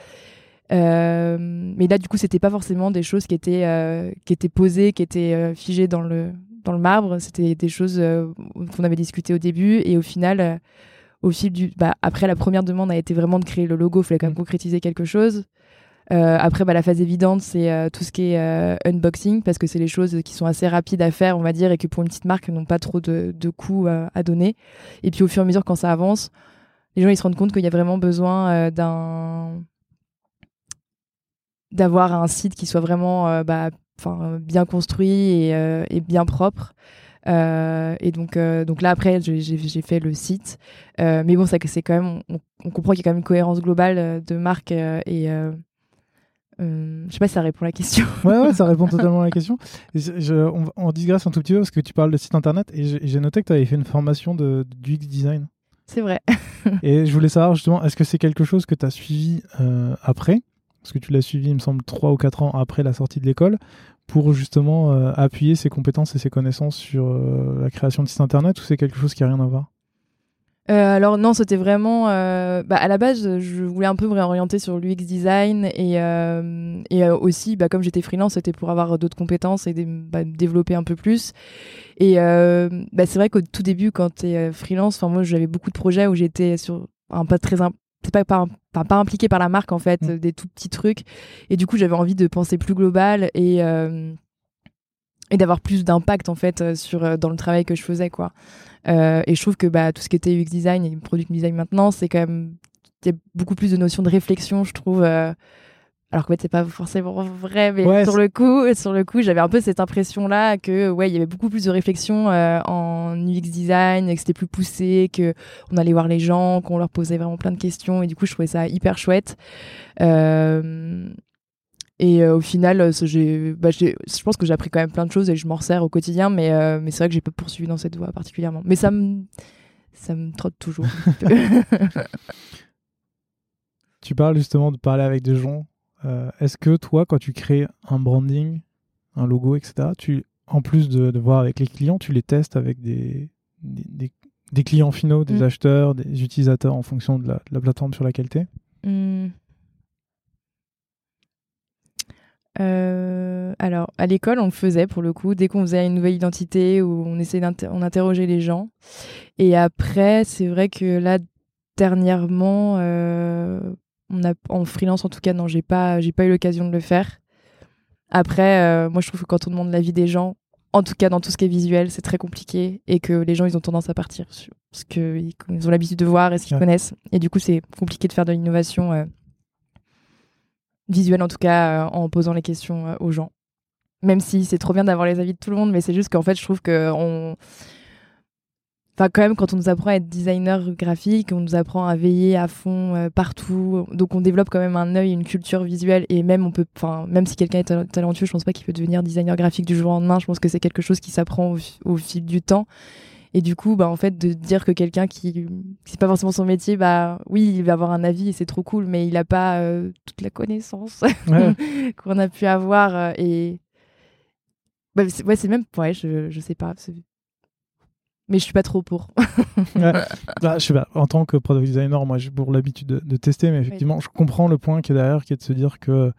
Euh, mais là, du coup, c'était pas forcément des choses qui étaient, euh, qui étaient posées, qui étaient euh, figées dans le, dans le marbre. C'était des choses euh, qu'on avait discutées au début. Et au final, au fil du. Bah, après, la première demande a été vraiment de créer le logo. Il fallait quand même Mm. concrétiser quelque chose. Euh, après, bah, la phase évidente, c'est euh, tout ce qui est euh, unboxing, parce que c'est les choses qui sont assez rapides à faire, on va dire, et que pour une petite marque, n'ont pas trop de, de coûts à donner. Et puis, au fur et à mesure, quand ça avance, les gens ils se rendent compte qu'il y a vraiment besoin d'un d'avoir un site qui soit vraiment euh, bah, bien construit et, euh, et bien propre. Euh, et donc, euh, donc là, après, j'ai fait le site. Euh, mais bon, ça, c'est quand même, on, on comprend qu'il y a quand même une cohérence globale de marque. et je sais pas si ça répond à la question. ouais ouais ça répond totalement à la question Et je- je- on, on digresse un tout petit peu parce que tu parles de site internet et j'ai noté que tu avais fait une formation de, du UX design c'est vrai. Et je voulais savoir justement, est-ce que c'est quelque chose que tu as suivi après? Parce que tu l'as suivi, il me semble, 3 ou 4 ans après la sortie de l'école, pour justement euh, appuyer ses compétences et ses connaissances sur euh, la création de sites internet, ou c'est quelque chose qui n'a rien à voir? Euh, alors non, c'était vraiment. Bah, à la base, je voulais un peu me réorienter sur l'UX design et, aussi, bah, comme j'étais freelance, c'était pour avoir d'autres compétences et bah, développer un peu plus. Et c'est vrai qu'au tout début, quand tu es freelance, moi j'avais beaucoup de projets où j'étais sur un pas très c'est pas, pas, pas, impliqué par la marque en fait, mmh. des tout petits trucs. Et du coup, j'avais envie de penser plus global et et d'avoir plus d'impact en fait sur dans le travail que je faisais quoi. Euh, et je trouve que bah, tout ce qui était UX design et product design maintenant, c'est quand même y a beaucoup plus de notions de réflexion, je trouve. Euh, alors qu'en fait, c'est pas forcément vrai, mais sur le coup, sur le coup, j'avais un peu cette impression-là que ouais, il y avait beaucoup plus de réflexion euh, en UX design, que c'était plus poussé, que on allait voir les gens, qu'on leur posait vraiment plein de questions, et du coup, je trouvais ça hyper chouette. Euh, et euh, au final, euh, bah, je pense que j'ai appris quand même plein de choses et je m'en sers au quotidien, mais, euh, mais c'est vrai que j'ai pas poursuivi dans cette voie particulièrement. Mais ça me, ça me trotte toujours. tu parles justement de parler avec des gens. Est-ce que toi, quand tu crées un branding, un logo, etc., tu, en plus de, voir avec les clients, tu les testes avec des, des, des, clients finaux, des mm. acheteurs, des utilisateurs en fonction de la, plateforme sur laquelle tu es mm. Euh, alors, à l'école, on le faisait pour le coup, dès qu'on faisait une nouvelle identité ou on essayait d'interroger les gens. Et après, c'est vrai que là, dernièrement, euh, on a, en freelance en tout cas, non, j'ai pas, j'ai pas eu l'occasion de le faire. Après, euh, moi, je trouve que quand on demande l'avis des gens, en tout cas dans tout ce qui est visuel, c'est très compliqué et que les gens, ils ont tendance à partir sur ce qu'ils ont l'habitude de voir et ce qu'ils connaissent. Et du coup, c'est compliqué de faire de l'innovation visuel en tout cas, euh, en posant les questions euh, aux gens. Même si c'est trop bien d'avoir les avis de tout le monde, mais c'est juste qu'en fait, je trouve que on. Enfin, quand même, quand on nous apprend à être designer graphique, on nous apprend à veiller à fond euh, partout. Donc, on développe quand même un œil, une culture visuelle. Et même, on peut, enfin, même si quelqu'un est talentueux, je pense pas qu'il peut devenir designer graphique du jour au lendemain. Je pense que c'est quelque chose qui s'apprend au, fil du temps. Et du coup, bah, en fait, de dire que quelqu'un qui, c'est pas forcément son métier, bah, oui, il va avoir un avis et c'est trop cool, mais il a pas euh, toute la connaissance qu'on a pu avoir. Euh, et bah, ouais, c'est même, ouais, je, je sais pas. Mais je suis pas trop pour. Bah, je sais pas. En tant que product designer, moi, j'ai pour l'habitude de, tester, mais effectivement, je comprends le point qui est derrière, qui est de se dire que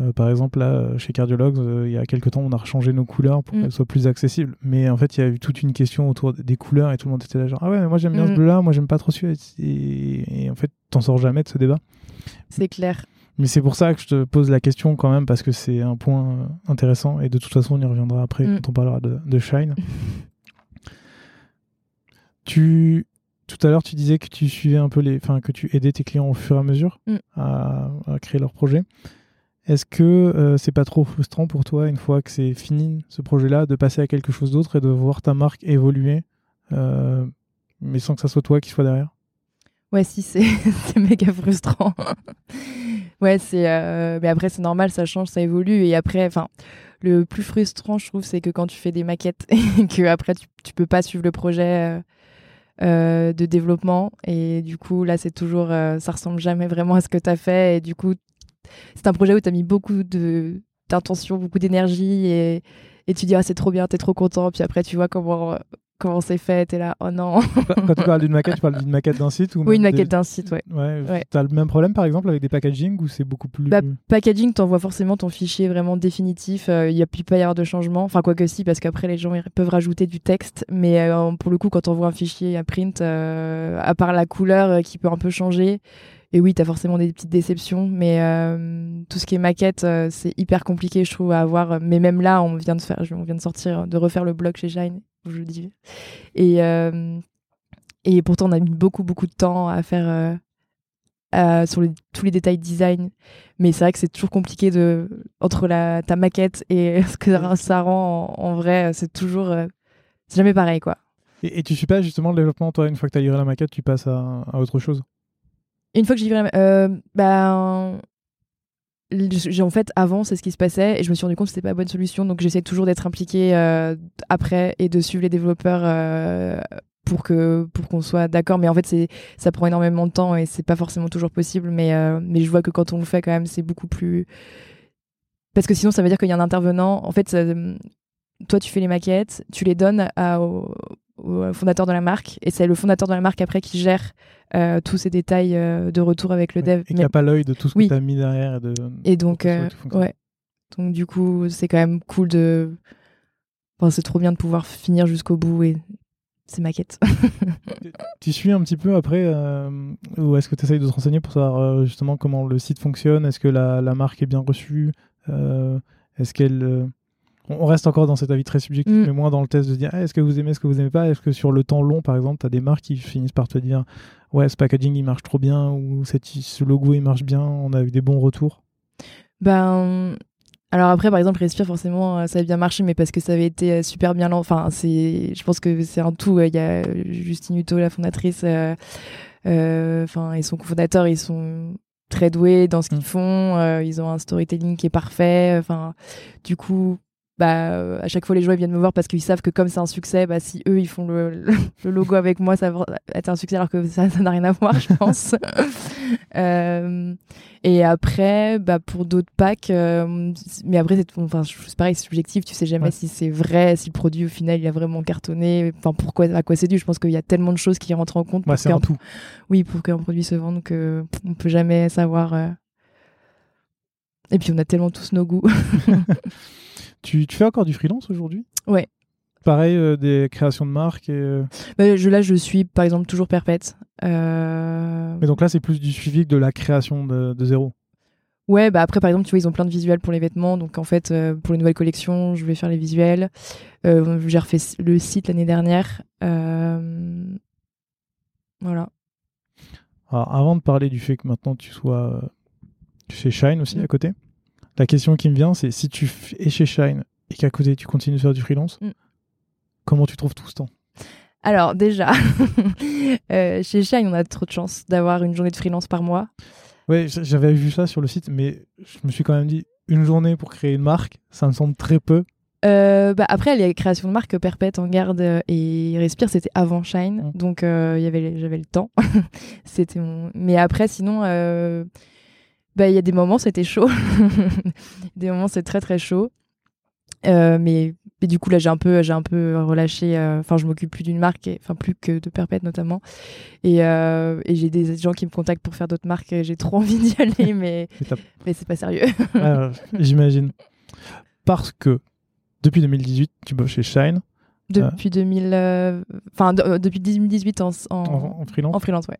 euh, par exemple, là, chez Cardiologues, euh, il y a quelques temps, on a rechangé nos couleurs pour mm. qu'elles soient plus accessibles. Mais en fait, il y a eu toute une question autour des couleurs et tout le monde était là genre, ah ouais, mais moi j'aime bien ce mm. bleu-là, moi j'aime pas trop celui-là. Et, en fait, t'en sors jamais de ce débat. C'est clair. Mais c'est pour ça que je te pose la question quand même, parce que c'est un point euh, intéressant. Et de toute façon, on y reviendra après mm. quand on parlera de, Shine. tu, tout à l'heure, tu disais que tu suivais un peu les, enfin, que tu aidais tes clients au fur et à mesure à, à, créer leur projet. Est-ce que euh, c'est pas trop frustrant pour toi, une fois que c'est fini ce projet-là, de passer à quelque chose d'autre et de voir ta marque évoluer, euh, mais sans que ça soit toi qui soit derrière? Ouais, si, c'est méga frustrant. ouais, c'est. Euh, mais après, c'est normal, ça change, ça évolue. Et après, enfin, le plus frustrant, je trouve, c'est que quand tu fais des maquettes et que après tu, tu peux pas suivre le projet. De développement. Et du coup là c'est toujours ça ressemble jamais vraiment à ce que tu as fait. Et du coup c'est un projet où tu as mis beaucoup d'intention, beaucoup d'énergie. Et, et tu dis ah c'est trop bien, t'es trop content, puis après tu vois comment comment c'est fait, t'es là oh non. Quand tu parles d'une maquette, tu parles d'une maquette d'un site ou Oui, une maquette d'un site, ouais. ouais, T'as le même problème par exemple avec des packaging ou c'est beaucoup plus. Bah, packaging, t'envoies forcément ton fichier vraiment définitif, il euh, n'y a plus pas y avoir de changement. Enfin, quoi que si, parce qu'après les gens ils peuvent rajouter du texte, mais euh, pour le coup, quand on voit un fichier à print, euh, à part la couleur qui peut un peu changer, et oui, tu as forcément des petites déceptions, mais euh, tout ce qui est maquette, euh, c'est hyper compliqué, je trouve, à avoir. Mais même là, on vient de faire, on vient de sortir, de refaire le blog chez Shine, je le dis. Et, euh, et pourtant, on a mis beaucoup, beaucoup de temps à faire sur tous les détails design. Mais c'est vrai que c'est toujours compliqué de, entre la, ta maquette et ce que ça rend en, vrai. C'est toujours. c'est jamais pareil, quoi. Et, tu suis pas justement le développement, toi, une fois que tu as livré la maquette, tu passes à autre chose? Une fois que j'y vais, euh, en fait, avant, c'est ce qui se passait et je me suis rendu compte que c'était pas la bonne solution. Donc, j'essaie toujours d'être impliqué euh, après et de suivre les développeurs euh, pour que pour qu'on soit d'accord. Mais en fait, c'est ça prend énormément de temps et c'est pas forcément toujours possible. Mais euh, mais je vois que quand on le fait, quand même, c'est beaucoup plus parce que sinon, ça veut dire qu'il y a un intervenant. En fait, toi, tu fais les maquettes, tu les donnes à, au fondateur de la marque et c'est le fondateur de la marque après qui gère euh, tous ces détails euh, de retour avec le dev. Et qui n'a pas l'œil de tout ce Oui. que tu as mis derrière. Et, de, Et donc, euh, ouais. Donc, du coup, c'est quand même cool de. Enfin, c'est trop bien de pouvoir finir jusqu'au bout et c'est ma quête. Tu suis un petit peu après, euh, ou est-ce que tu essayes de te renseigner pour savoir euh, justement comment le site fonctionne? Est-ce que la, la marque est bien reçue? Euh, Est-ce qu'elle. Euh, On reste encore dans cet avis très subjectif, Mm. mais moins dans le test de dire Ah, est-ce que vous aimez, est-ce que vous aimez pas? Est-ce que sur le temps long, par exemple, tu as des marques qui finissent par te dire Ouais, ce packaging il marche trop bien, ou cette- ce logo il marche bien, on a eu des bons retours? Ben. Alors après, par exemple, Respire, forcément, euh, ça a bien marché, mais parce que ça avait été euh, super bien. Enfin, c'est, je pense que c'est un tout. euh, Il y a Justine Hutto, la fondatrice, euh, euh, enfin, et son cofondateur, ils sont très doués dans ce qu'ils Mm. font. euh, ils ont un storytelling qui est parfait. Enfin, du coup, bah, euh, à chaque fois, les gens ils viennent me voir parce qu'ils savent que comme c'est un succès, bah, si eux ils font le, le logo avec moi, ça va être un succès alors que ça n'a rien à voir, je pense. Euh, et après, bah, pour d'autres packs, euh, mais après, c'est enfin, pareil, c'est subjectif, tu sais jamais Ouais. si c'est vrai, si le produit au final il a vraiment cartonné, enfin, pourquoi, à quoi c'est dû. Je pense qu'il y a tellement de choses qui rentrent en compte c'est un tout. oui, pour qu'un produit se vende, euh, on peut jamais savoir. euh. Et puis on a tellement tous nos goûts. Tu, tu fais encore du freelance aujourd'hui? Ouais. Pareil, euh, des créations de marques. Et, euh, Bah, je, là, je suis par exemple toujours perpète. Euh, Mais donc là, c'est plus du suivi que de la création de, de zéro. Ouais, bah après, par exemple, tu vois, ils ont plein de visuels pour les vêtements. Donc, en fait, euh, pour les nouvelles collections, je vais faire les visuels. Euh, J'ai refait le site l'année dernière. Euh, Voilà. Alors, avant de parler du fait que maintenant tu sois chez Shine aussi Mm. à côté, la question qui me vient, c'est si tu es chez Shine et qu'à côté tu continues de faire du freelance, Mm. comment tu trouves tout ce temps? Alors, déjà, euh, chez Shine, on a trop de chance d'avoir une journée de freelance par mois. Ouais, j- j'avais vu ça sur le site, mais je me suis quand même dit une journée pour créer une marque, ça me semble très peu. Euh, bah après, les créations de marque Perpète, En Garde euh, et Respire, c'était avant Shine. Mm. Donc, euh, il y avait, j'avais le temps. c'était mon... Mais après, sinon, euh, bah, il y a des moments, c'était chaud. des moments, c'est très, très chaud. Euh, mais, mais du coup, là, j'ai un peu, j'ai un peu relâché. euh, Enfin, je m'occupe plus d'une marque, enfin, plus que de Perpète notamment. Et, euh, et j'ai des gens qui me contactent pour faire d'autres marques. J'ai trop envie d'y aller, mais, mais c'est pas sérieux. J'imagine. Parce que depuis 2018, tu bosses chez Shine Depuis 2000, euh, enfin de- euh, depuis 2018 en, en, en, en freelance. en freelance, ouais.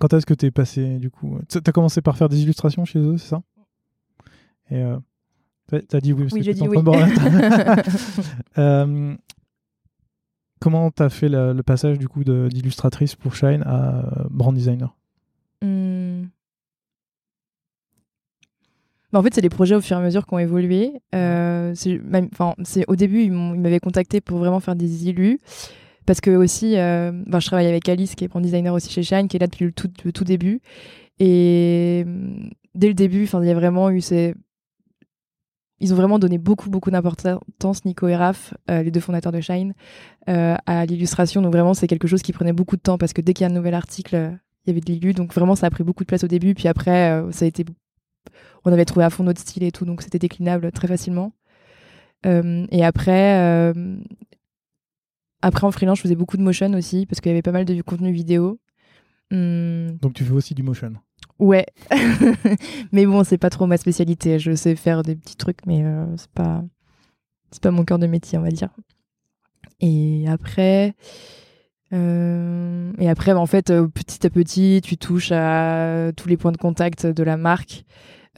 Quand est-ce que tu es passé du coup Tu as commencé par faire des illustrations chez eux, c'est ça? Et euh, t'as- t'as dit oui parce Oui, que j'ai t'étais dit en train oui. Euh, comment t'as fait la- le passage du coup d'illustratrice pour Shine à euh, brand designer? Hmm. Bah, en fait, c'est les projets au fur et à mesure qui ont évolué. Euh, c'est même- enfin, c'est au début, ils m'avaient contacté pour vraiment faire des illus. Parce que aussi, euh, bah, je travaille avec Alice, qui est brand designer aussi chez Shine, qui est là depuis le tout, le tout début. Et hum, dès le début, il y a vraiment eu ces... Ils ont vraiment donné beaucoup, beaucoup d'importance, Nico et Raph, euh, les deux fondateurs de Shine, euh, à l'illustration. Donc vraiment, c'est quelque chose qui prenait beaucoup de temps parce que dès qu'il y a un nouvel article, il y avait de l'illu. Donc vraiment, ça a pris beaucoup de place au début. Puis après, ça a été... On avait trouvé à fond notre style et tout, donc c'était déclinable très facilement. Et après, après en freelance, je faisais beaucoup de motion aussi parce qu'il y avait pas mal de contenu vidéo. Hum, Donc tu fais aussi du motion. Ouais, mais bon, c'est pas trop ma spécialité. Je sais faire des petits trucs, mais euh, c'est pas c'est pas mon cœur de métier, on va dire. Et après, euh, et après, en fait, euh, petit à petit, tu touches à tous les points de contact de la marque.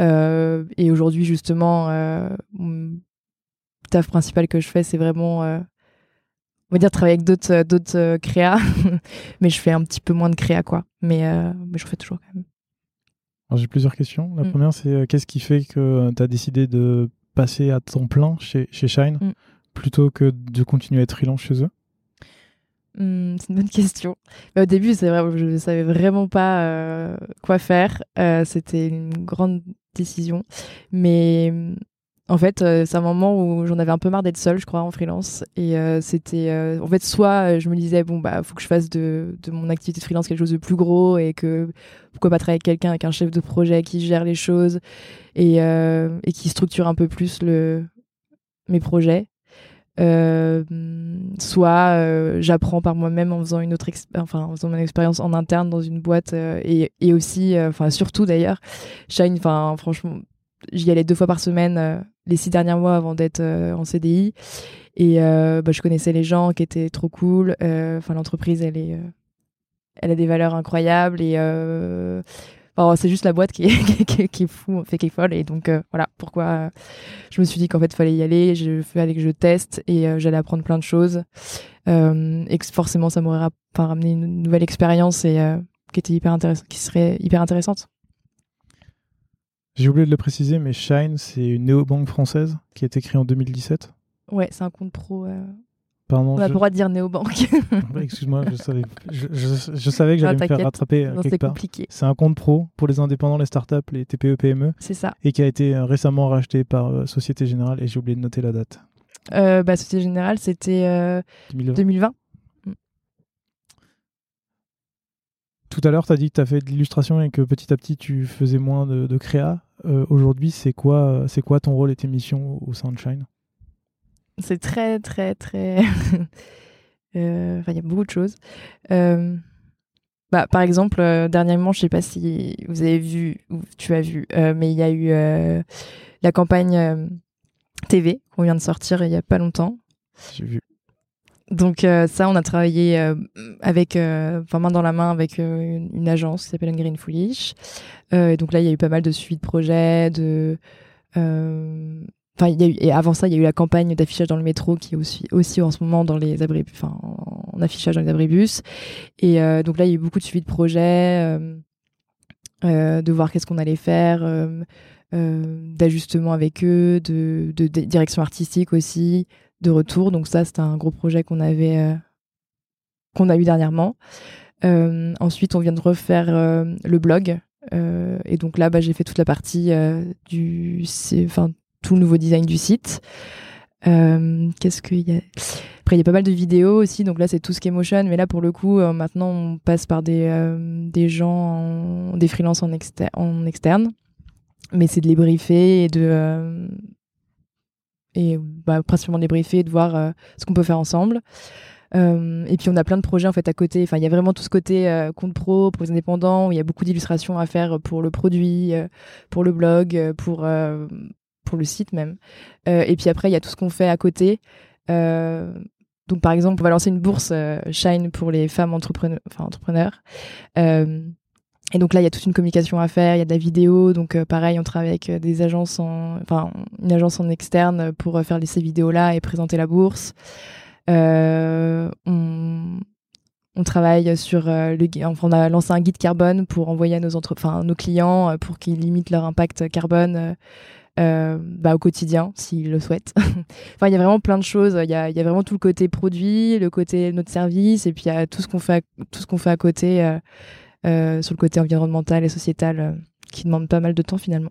Euh, et aujourd'hui, justement, mon taf principal que je fais, c'est vraiment on va dire travailler avec d'autres euh, d'autres euh, créas mais je fais un petit peu moins de créa quoi mais euh, mais je fais toujours quand même Alors j'ai plusieurs questions. La Mm. première, c'est euh, qu'est-ce qui fait que tu as décidé de passer à temps plein chez, chez Shine Mm. plutôt que de continuer à être freelance chez eux? Hmm, c'est une bonne question. Au début, c'est vrai, je ne savais vraiment pas euh, quoi faire. C'était une grande décision. Mais hum, en fait, euh, c'est un moment où j'en avais un peu marre d'être seule, je crois, en freelance. Et euh, c'était. euh, en fait, soit je me disais, bon, bah, faut que je fasse de, mon activité de freelance quelque chose de plus gros et que pourquoi pas travailler avec quelqu'un, avec un chef de projet qui gère les choses et, qui structure un peu plus mes projets. soit j'apprends par moi-même en faisant une autre enfin en faisant mon expérience en interne dans une boîte et, et aussi enfin surtout d'ailleurs Shine enfin franchement j'y allais deux fois par semaine les six derniers mois avant d'être en CDI et bah, je connaissais les gens qui étaient trop cool enfin l'entreprise elle est elle a des valeurs incroyables et c'est juste la boîte qui est, qui, fou, fait qui est folle. Et donc, euh, voilà pourquoi euh, je me suis dit qu'en fait, il fallait y aller. Je fallait que je teste et euh, j'allais apprendre plein de choses. et que forcément, ça m'aurait ramené une nouvelle expérience et qui était hyper qui serait hyper intéressante. J'ai oublié de le préciser, mais Shine, c'est une néobanque française qui a été créée en 2017. Ouais, c'est un compte pro on a le droit de dire néobanque. Excuse-moi, je savais, je, savais que j'allais me faire rattraper euh, quelque part. C'est un compte pro pour les indépendants, les startups, les TPE, PME. C'est ça. Et qui a été euh, récemment racheté par euh, Société Générale et j'ai oublié de noter la date. bah, Société Générale, c'était 2020. Mm. Tout à l'heure, tu as dit que tu as fait de l'illustration et que petit à petit, tu faisais moins de, créa. Aujourd'hui, c'est quoi, c'est quoi ton rôle et tes missions au Sunshine c'est très, très, très. Euh, il y a beaucoup de choses. Euh, bah, par exemple, euh, dernièrement, je sais pas si vous avez vu ou tu as vu, mais il y a eu la campagne TV qu'on vient de sortir il y a pas longtemps. J'ai vu. Donc ça, on a travaillé avec, enfin main dans la main avec une, agence qui s'appelle Green Foolish. donc là, il y a eu pas mal de suivi de projets, Enfin, il et avant ça, il y a eu la campagne d'affichage dans le métro qui est aussi, aussi en ce moment dans les abris, enfin, en affichage dans les abribus. Et euh, donc là, il y a eu beaucoup de suivi de projets, euh, euh, de voir qu'est-ce qu'on allait faire, d'ajustement avec eux, de, direction artistique aussi, de retour. Donc ça, c'était un gros projet qu'on avait, qu'on a eu dernièrement. ensuite, on vient de refaire le blog. et donc là, bah, j'ai fait toute la partie du, enfin tout le nouveau design du site. Euh, qu'est-ce qu'il y a? Après, il y a pas mal de vidéos aussi, donc là, c'est tout ce qui est motion, mais là, pour le coup, euh, maintenant, on passe par des, euh, des gens, des freelances en, en externe, mais c'est de les briefer et de. Et bah, principalement de les briefer et de voir ce qu'on peut faire ensemble. et puis on a plein de projets en fait à côté. Enfin, il y a vraiment tout ce côté compte pro pour les indépendants où il y a beaucoup d'illustrations à faire pour le produit, pour le blog, pour pour le site même. Euh, et puis après, il y a tout ce qu'on fait à côté. Euh, donc par exemple, on va lancer une bourse euh, Shine pour les femmes. Enfin, entrepreneurs. Et donc là, il y a toute une communication à faire, il y a de la vidéo. Donc pareil, on travaille avec des agences, en, enfin une agence en externe pour faire ces vidéos-là et présenter la bourse. on, travaille sur enfin, on a lancé un guide carbone pour envoyer à nos entre nos clients pour qu'ils limitent leur impact carbone euh, bah, au quotidien s'ils le souhaitent. enfin, il y a vraiment plein de choses. Il y a, vraiment tout le côté produit, le côté notre service, et puis il y a tout ce qu'on fait, à, fait à côté euh, euh, sur le côté environnemental et sociétal euh, qui demande pas mal de temps finalement.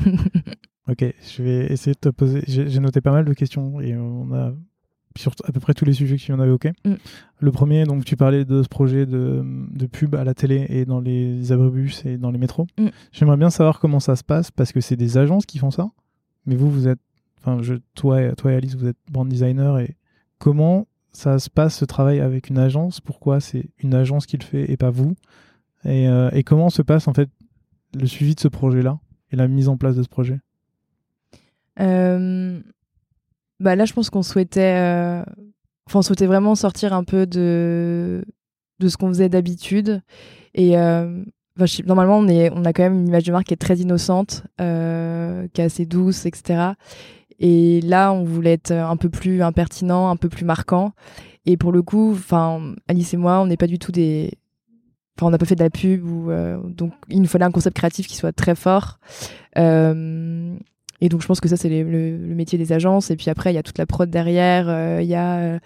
ok, je vais essayer de te poser. J'ai noté pas mal de questions et on a sur à peu près tous les sujets que tu en avais, ok. Mm. Le premier, donc tu parlais de ce projet de, de, pub à la télé et dans les abribus et dans les métros. Mm. J'aimerais bien savoir comment ça se passe parce que c'est des agences qui font ça. Mais vous, vous êtes, enfin, je, toi, toi et Alice, vous êtes brand designer et comment ça se passe ce travail avec une agence? Pourquoi c'est une agence qui le fait et pas vous? Et, euh, et comment se passe en fait le suivi de ce projet-là et la mise en place de ce projet? Euh, bah là, je pense qu'on souhaitait, euh, enfin, souhaitait vraiment sortir un peu de de ce qu'on faisait d'habitude. Et normalement, on est, on a quand même une image de marque qui est très innocente, qui est assez douce, etc. Et là, on voulait être un peu plus impertinent, un peu plus marquant. Et pour le coup, enfin, Alice et moi, on n'est pas du tout des, Enfin, on n'a pas fait de la pub ou donc il nous fallait un concept créatif qui soit très fort euh, et donc, je pense que ça, c'est le, métier des agences. Et puis après, il y a toute la prod derrière. Euh, il y a, euh,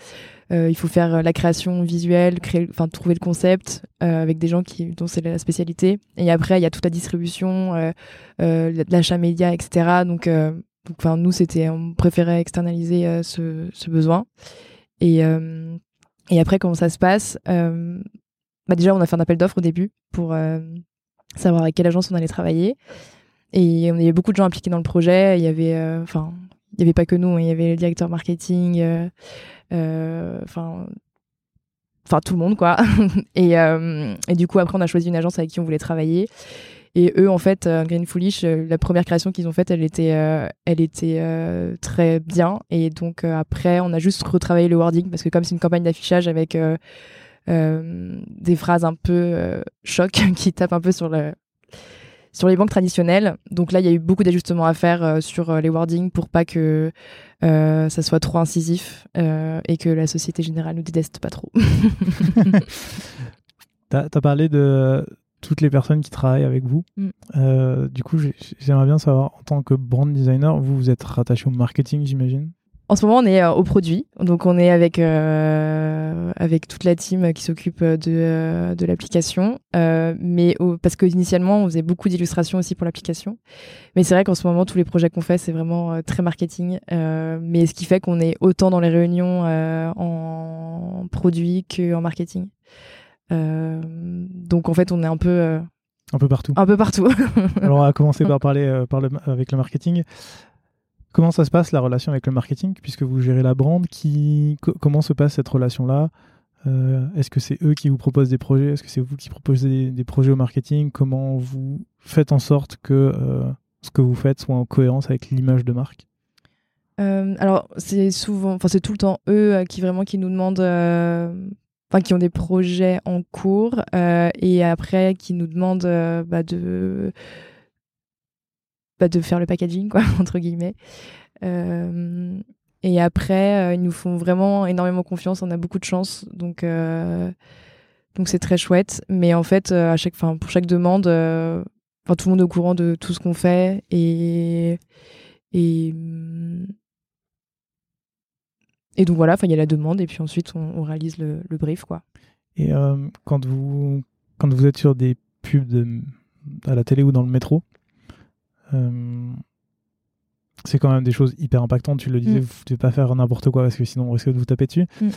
euh, il faut faire la création visuelle, trouver le concept avec des gens qui, dont c'est la spécialité. Et après, il y a toute la distribution, l'achat média, etc. Donc, enfin, nous, c'était, on préférait externaliser ce, ce, besoin. Et, et après, comment ça se passe? Bah déjà, on a fait un appel d'offres au début pour savoir avec quelle agence on allait travailler. Et y avait beaucoup de gens impliqués dans le projet. Il y avait, euh, enfin, il y avait pas que nous, hein, il y avait le directeur marketing, enfin enfin tout le monde quoi. et, et du coup après on a choisi une agence avec qui on voulait travailler. Et eux, en fait, Green Foolish, la première création qu'ils ont faite, elle était, elle était très bien. Et donc après, on a juste retravaillé le wording parce que comme c'est une campagne d'affichage avec des phrases un peu choc qui tapent un peu sur le, sur les banques traditionnelles. Donc là, il y a eu beaucoup d'ajustements à faire euh, sur euh, les wordings pour pas que euh, ça soit trop incisif et que la Société Générale nous déteste pas trop. tu as, parlé de toutes les personnes qui travaillent avec vous. Mm. du coup, j'aimerais bien savoir, en tant que brand designer, vous, vous êtes rattaché au marketing, j'imagine? En ce moment, on est euh, au produit, donc on est avec euh, avec toute la team qui s'occupe de euh, de l'application, mais parce qu'initialement on faisait beaucoup d'illustrations aussi pour l'application, mais c'est vrai qu'en ce moment tous les projets qu'on fait c'est vraiment très marketing, mais ce qui fait qu'on est autant dans les réunions en produit qu'en marketing. donc en fait on est un peu un peu partout. Un peu partout. Alors on va commencer par parler par le, avec le marketing. Comment ça se passe la relation avec le marketing puisque vous gérez la brand qui comment se passe cette relation là euh, Est-ce que c'est eux qui vous proposent des projets? Est-ce que c'est vous qui proposez des, projets au marketing? Comment vous faites en sorte que euh, ce que vous faites soit en cohérence avec l'image de marque? Euh, Alors c'est souvent, enfin c'est tout le temps eux qui vraiment nous demandent enfin qui ont des projets en cours et après qui nous demandent bah, de de faire le packaging, quoi, entre guillemets. Euh, et après, euh, ils nous font vraiment énormément confiance. On a beaucoup de chance, donc euh, donc c'est très chouette. Mais en fait, à chaque, fin, pour chaque demande, tout le monde est au courant de tout ce qu'on fait et et et donc voilà, il y a la demande et puis ensuite on, réalise le, brief quoi. Et quand vous quand vous êtes sur des pubs de, à la télé ou dans le métro, c'est quand même des choses hyper impactantes. Tu le disais, mm. vous ne devez pas faire n'importe quoi parce que sinon on risque de vous taper dessus. Mm.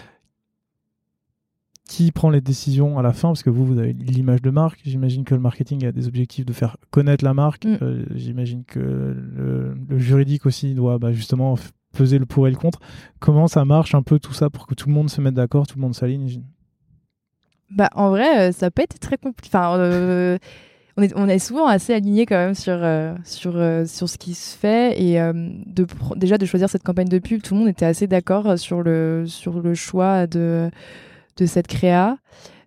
Qui prend les décisions à la fin? Parce que vous, vous avez l'image de marque. J'imagine que le marketing a des objectifs de faire connaître la marque. Mm. Euh, j'imagine que le, juridique aussi doit bah, justement peser le pour et le contre. Comment ça marche un peu tout ça pour que tout le monde se mette d'accord, tout le monde s'aligne? Bah, en vrai, euh, ça peut être très compliqué. Enfin, on est, souvent assez alignés quand même sur, euh, sur, euh, sur ce qui se fait. Et euh, déjà, de choisir cette campagne de pub, tout le monde était assez d'accord sur le, sur le choix de, de cette créa.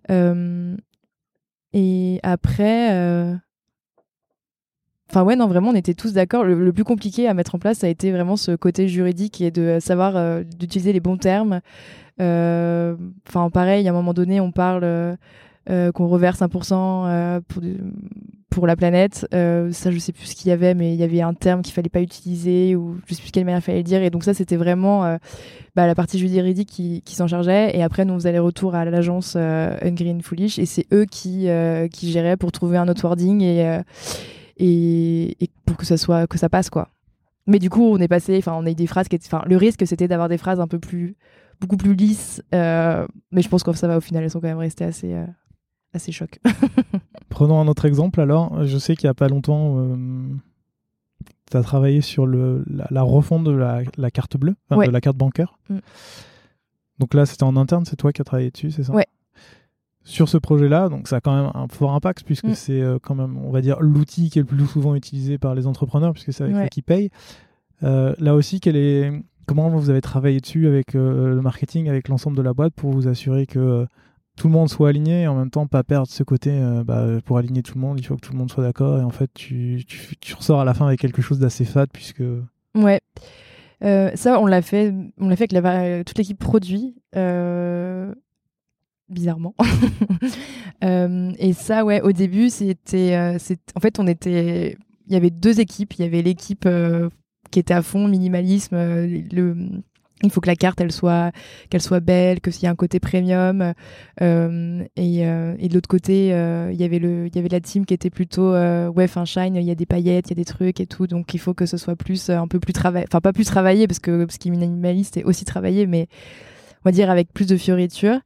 et après. Enfin ouais, non, vraiment, on était tous d'accord. Le, plus compliqué à mettre en place, ça a été vraiment ce côté juridique et de savoir d'utiliser les bons termes. Enfin, pareil, à un moment donné, on parle qu'on reverse 1% euh, pour, pour la planète. Euh, ça, je sais plus ce qu'il y avait, mais il y avait un terme qu'il fallait pas utiliser ou je sais plus quelle manière il fallait le dire. Et donc ça, c'était vraiment bah, la partie juridique qui, qui s'en chargeait. Et après, nous, on faisait les retours à l'agence Ungreen Foolish et c'est eux qui, qui géraient pour trouver un autre wording et, et, pour que ça soit que ça passe quoi. Mais du coup, on est passé, enfin, on a des phrases qui enfin, le risque c'était d'avoir des phrases un peu plus, beaucoup plus lisses. mais je pense que ça va au final, elles sont quand même restées assez, assez choc. Prenons un autre exemple alors. Je sais qu'il n'y a pas longtemps, euh, tu as travaillé sur le, la, refonte de la, carte bleue, de la carte bancaire. Mm. Donc là, c'était en interne, c'est toi qui as travaillé dessus, c'est ça? Ouais. Sur ce projet-là, donc ça a quand même un fort impact puisque mm. c'est euh, quand même, on va dire, l'outil qui est le plus souvent utilisé par les entrepreneurs puisque c'est avec ça qu'ils payent. Euh, là aussi, est, comment vous avez travaillé dessus avec le marketing, avec l'ensemble de la boîte pour vous assurer que tout le monde soit aligné et en même temps pas perdre ce côté euh, bah, pour aligner tout le monde il faut que tout le monde soit d'accord et en fait tu, tu, ressors à la fin avec quelque chose d'assez fade puisque ouais. Euh, ça on l'a fait on l'a fait avec la, toute l'équipe produit euh, bizarrement. Et ça ouais au début c'était en fait on était il y avait deux équipes. Il y avait l'équipe qui était à fond minimalisme le il faut que la carte elle soit qu'elle soit belle que s'il y a un côté premium. Euh, et, euh, et, de l'autre côté euh, il y avait le il y avait la team qui était plutôt ouais fin shine il y a des paillettes il y a des trucs et tout. Donc il faut que ce soit plus un peu plus travaillé. Enfin pas plus travaillé parce que ce qui est minimaliste est aussi travaillé mais on va dire avec plus de fioritures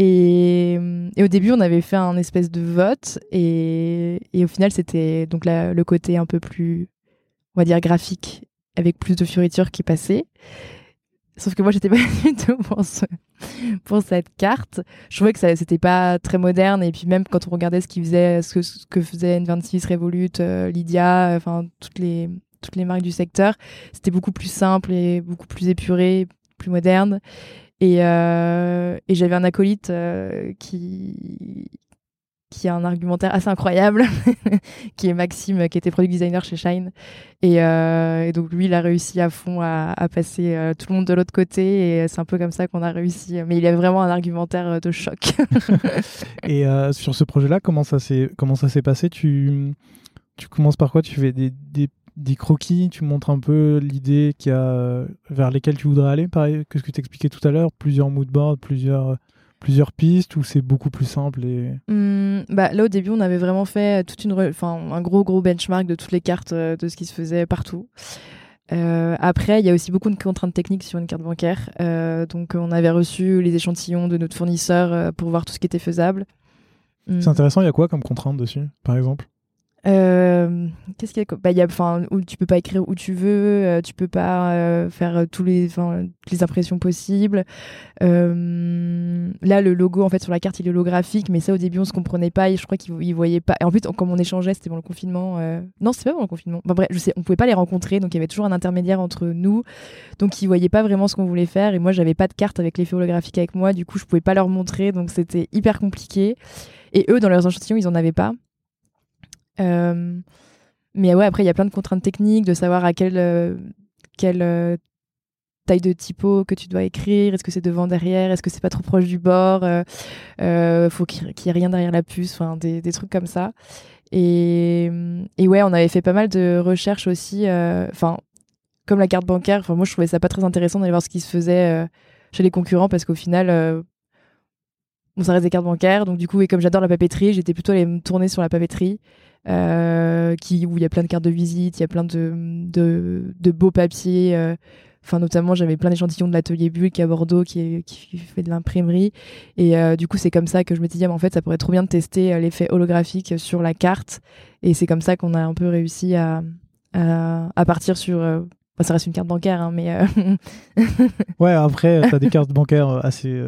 et, au début, on avait fait un espèce de vote, et, et au final, c'était donc le côté un peu plus, on va dire, graphique avec plus de fioritures qui passaient. Sauf que moi, j'étais pas du tout pour, cette carte. Je trouvais que c'était pas très moderne. Et puis même quand on regardait ce, faisait, ce, que, ce que faisait N26, Revolut, euh, Lydia, enfin toutes les, toutes les marques du secteur, c'était beaucoup plus simple et beaucoup plus épuré, plus moderne. Et, euh, j'avais un acolyte euh, qui, qui a un argumentaire assez incroyable, qui est Maxime, qui était product designer chez Shine. Et, euh, donc lui, il a réussi à fond à, passer euh, tout le monde de l'autre côté. Et c'est un peu comme ça qu'on a réussi. Mais il a vraiment un argumentaire euh, de choc. et sur ce projet-là, comment ça s'est passé? Tu tu commences par quoi? Tu fais des, des, croquis, tu montres un peu l'idée vers lesquelles tu voudrais aller, pareil que ce que tu expliquais tout à l'heure, plusieurs moodboards, plusieurs plusieurs pistes ou c'est beaucoup plus simple et... Mmh, bah, Là, au début, on avait vraiment fait toute une un gros, gros benchmark de toutes les cartes, euh, de ce qui se faisait partout. Euh, après, il y a aussi beaucoup de contraintes techniques sur une carte bancaire. Euh, donc, on avait reçu les échantillons de notre fournisseur pour voir tout ce qui était faisable. Mmh. C'est intéressant, il y a quoi comme contraintes dessus, par exemple? Qu'est-ce qu'il y a bah, y a où tu peux pas écrire où tu veux euh, tu peux pas euh, faire tous les les impressions possibles. Euh, là le logo en fait sur la carte il est holographique mais ça au début on se comprenait pas et je crois qu'ils voyaient pas. En plus comme on échangeait c'était pendant le confinement non c'était pas pendant le confinement. Enfin, bref on pouvait pas les rencontrer donc il y avait toujours un intermédiaire entre nous. Donc ils voyaient pas vraiment ce qu'on voulait faire et moi j'avais pas de carte avec l'effet holographique avec moi. Du coup je pouvais pas leur montrer donc c'était hyper compliqué. Et eux dans leurs échantillons ils en avaient pas. euh, mais ouais, après, il y a plein de contraintes techniques, de savoir à quelle, euh, quelle euh, taille de typo que tu dois écrire, est-ce que c'est devant, derrière, est-ce que c'est pas trop proche du bord, euh, faut qu'il y ait rien derrière la puce, enfin des, des, trucs comme ça. Et, et, ouais, on avait fait pas mal de recherches aussi, enfin comme la carte bancaire, moi je trouvais ça pas très intéressant d'aller voir ce qui se faisait chez les concurrents parce qu'au final on s'arrête des cartes bancaires, donc du coup et comme j'adore la papeterie, j'étais plutôt allée me tourner sur la papeterie euh, où il y a plein de cartes de visite, il y a plein de, beaux papiers. Euh, enfin, notamment, j'avais plein d'échantillons de l'atelier est à Bordeaux, qui, fait de l'imprimerie. Et euh, du coup, c'est comme ça que je me disais, en fait, ça pourrait être trop bien de tester l'effet holographique sur la carte. Et c'est comme ça qu'on a un peu réussi à, partir sur. ça reste une carte bancaire, hein, mais. ouais, après, tu as des cartes bancaires assez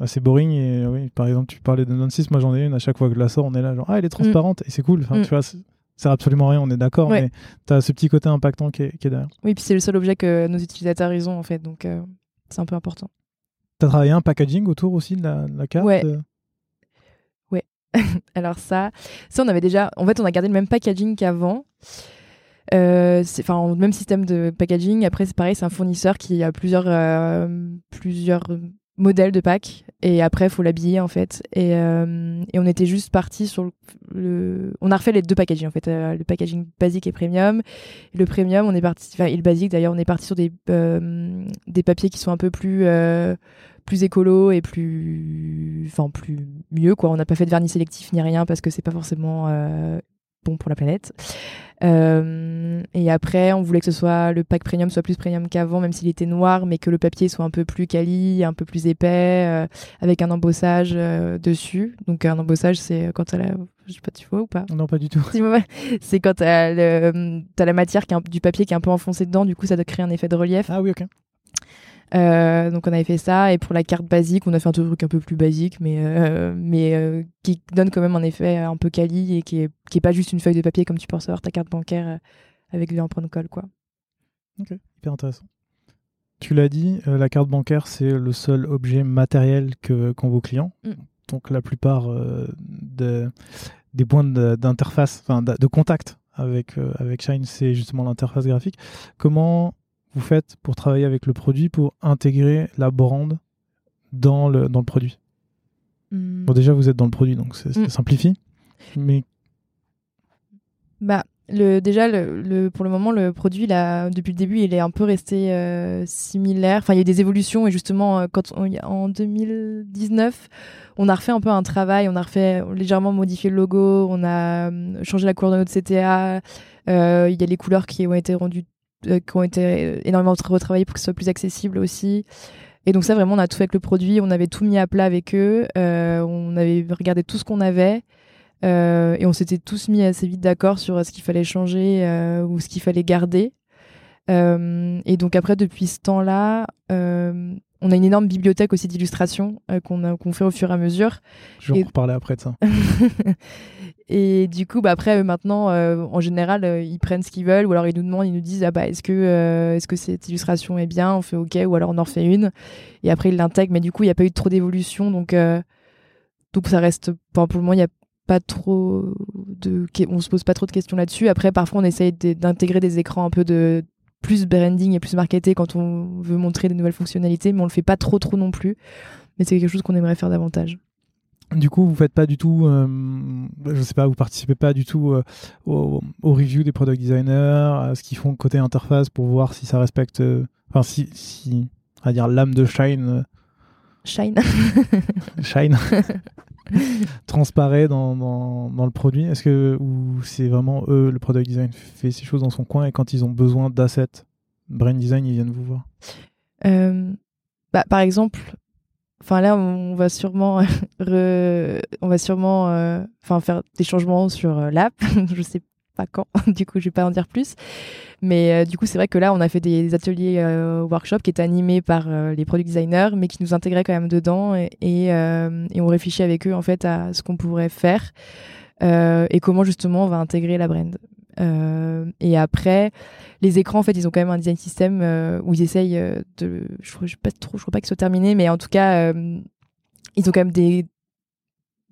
assez boring. Et oui, par exemple, tu parlais de Non 6, moi j'en ai une, à chaque fois que je la sors, on est là, genre, ah, elle est transparente, et c'est cool. Enfin, mm. tu vois, c'est absolument rien, on est d'accord, mais tu as ce petit côté impactant qui est, qui est derrière. Oui, puis c'est le seul objet que nos utilisateurs ils ont, en fait, donc euh, c'est un peu important. Tu as travaillé un packaging autour aussi de la, la carte Ouais. Euh? Ouais. Alors ça, ça, on avait déjà. En fait, on a gardé le même packaging qu'avant. Euh, enfin, même système de packaging. Après, c'est pareil, c'est un fournisseur qui a plusieurs, euh, plusieurs modèle de pack et après faut l'habiller en fait. Et, euh, et, on était juste parti sur le, on a refait les deux packaging en fait. Euh, le packaging basique et premium. Le premium on est parti enfin et le basique d'ailleurs on est parti sur des euh, des papiers qui sont un peu plus plus écolo et plus enfin plus mieux quoi. On n'a pas fait de vernis sélectif ni rien parce que c'est pas forcément bon pour la planète. Euh, et après, on voulait que ce soit le pack premium soit plus premium qu'avant, même s'il était noir, mais que le papier soit un peu plus quali, un peu plus épais, euh, avec un embossage euh, dessus. Donc un embossage, c'est quand elle a, je sais pas, tu vois ou pas? Non, pas du tout. c'est quand t'as as la matière qui du papier qui est un peu enfoncé dedans, du coup ça doit créer un effet de relief. Ah oui, ok. Euh, donc on avait fait ça et pour la carte basique on a fait un truc un peu plus basique mais euh, mais euh, qui donne quand même un effet un peu quali et qui est qui est pas juste une feuille de papier comme tu peux recevoir ta carte bancaire avec une empreinte colle quoi. Ok, hyper intéressant. Tu l'as dit, la carte bancaire c'est le seul objet matériel que qu'ont vos clients. Mm. Donc la plupart de, des points d'interface, de, de, contact avec avec Shine, c'est justement l'interface graphique. Comment vous faites pour travailler avec le produit, pour intégrer la brand dans le, dans le produit hmm. Bon, déjà, vous êtes dans le produit, donc ça hmm. simplifie. Mais. Bah, le, déjà, le, pour le moment, le produit, là, depuis le début, il est un peu resté euh, similaire. Enfin, il y a des évolutions et justement, euh, quand en 2019, on a refait un peu un travail, on a refait légèrement modifié le logo, on a euh, changé la couleur de notre CTA. Il y a les couleurs qui ont été rendues euh, qui ont été énormément retravaillés pour que ce soit plus accessible aussi. Et donc ça, vraiment, on a tout fait avec le produit, on avait tout mis à plat avec eux, euh, on avait regardé tout ce qu'on avait, euh, et on s'était tous mis assez vite d'accord sur ce qu'il fallait changer ou ce qu'il fallait garder. et donc après, depuis ce temps-là, on a une énorme bibliothèque aussi d'illustrations qu'on fait au fur et à mesure. Je vais en reparler après de ça. Et du coup, bah après, maintenant, euh, en général, euh, ils prennent ce qu'ils veulent, ou alors ils nous demandent, ils nous disent, ah bah, est-ce que, euh, est-ce que cette illustration est bien On fait OK, ou alors on en refait une. Et après, ils l'intègrent, mais du coup, il n'y a pas eu trop d'évolution, donc, donc ça reste. pour le moment, il n'y a pas trop de. On se pose pas trop de questions là-dessus. Après, parfois, on essaye d'intégrer des écrans un peu de plus branding et plus marketé quand on veut montrer des nouvelles fonctionnalités, mais on le fait pas trop, trop non plus. Mais c'est quelque chose qu'on aimerait faire davantage. Du coup, vous faites pas du tout, euh, je sais pas, vous participez pas du tout euh, au, review des product designers, à ce qu'ils font côté interface pour voir si ça respecte, euh, enfin si, si, à dire l'âme de Shine. Shine. Shine. transparaît dans, dans, dans, le produit Est-ce que ou c'est vraiment eux, le product design fait ces choses dans son coin et quand ils ont besoin d'assets, brain design, ils viennent vous voir? Bah, Par exemple, Enfin là, on va sûrement, on va sûrement, euh, enfin faire des changements sur euh, l'app. je sais pas quand. du coup, je vais pas en dire plus. Mais euh, du coup, c'est vrai que là, on a fait des ateliers workshop qui étaient animés par les product designers, mais qui nous intégraient quand même dedans et, et, on réfléchit avec eux en fait à ce qu'on pourrait faire et comment justement on va intégrer la brand. Et après, les écrans, en fait, ils ont quand même un design system euh, où ils essayent euh, de. Je ne pas trop, je crois pas qu'ils soient terminés, mais en tout cas, euh, ils ont quand même des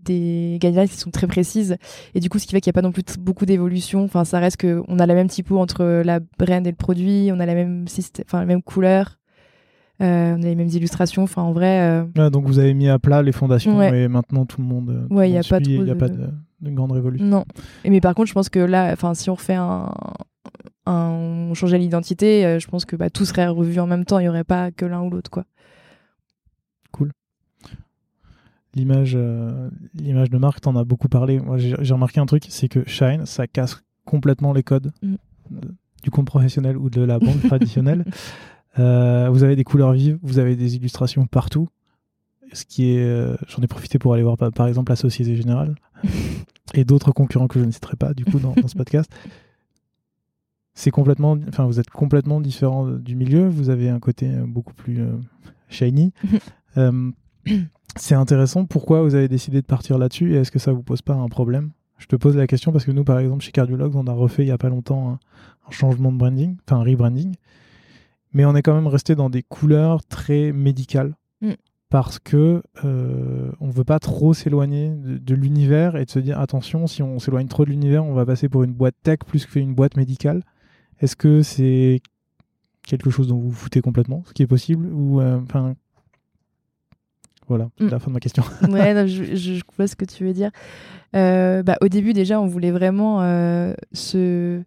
des guidelines qui sont très précises. Et du coup ce qui fait qu'il n'y a pas non plus beaucoup d'évolution. Enfin ça reste que on a la même typo entre la brand et le produit on a la même système enfin la même couleur on a les mêmes illustrations. Enfin en vrai donc vous avez mis à plat les fondations et maintenant tout le monde ouais il n'y a, pas, de... a pas de, grande révolution non mais par contre je pense que là enfin si on refait un, on changeait l'identité, euh, je pense que bah, tout serait revu en même temps. Il n'y aurait pas que l'un ou l'autre, quoi. Cool. L'image, euh, l'image de marque, t'en as beaucoup parlé. Moi, j'ai, remarqué un truc, c'est que Shine, ça casse complètement les codes mm. du compte professionnel ou de la banque traditionnelle. Euh, vous avez des couleurs vives, vous avez des illustrations partout. Ce qui est, j'en ai profité pour aller voir par, exemple la Société Générale et d'autres concurrents que je ne citerai pas du coup dans ce podcast c'est complètement, enfin, vous êtes complètement différent du milieu. Vous avez un côté euh, beaucoup plus euh, shiny. Euh, c'est intéressant. Pourquoi vous avez décidé de partir là-dessus et est-ce que ça vous pose pas un problème? Je te pose la question parce que nous, par exemple, chez Cardiologues, on a refait il y a pas longtemps un, changement de branding, enfin un rebranding, mais on est quand même resté dans des couleurs très médicales. Mm. Parce que on veut pas trop s'éloigner de, de l'univers et de se dire attention, si on s'éloigne trop de l'univers, on va passer pour une boîte tech plus qu'une boîte médicale. Est-ce que c'est quelque chose dont vous vous foutez complètement, ce qui est possible ou euh, enfin voilà, c'est mm. la fin de ma question. ouais, je, je, vois ce que tu veux dire. Euh, bah, au début, déjà, on voulait vraiment euh, se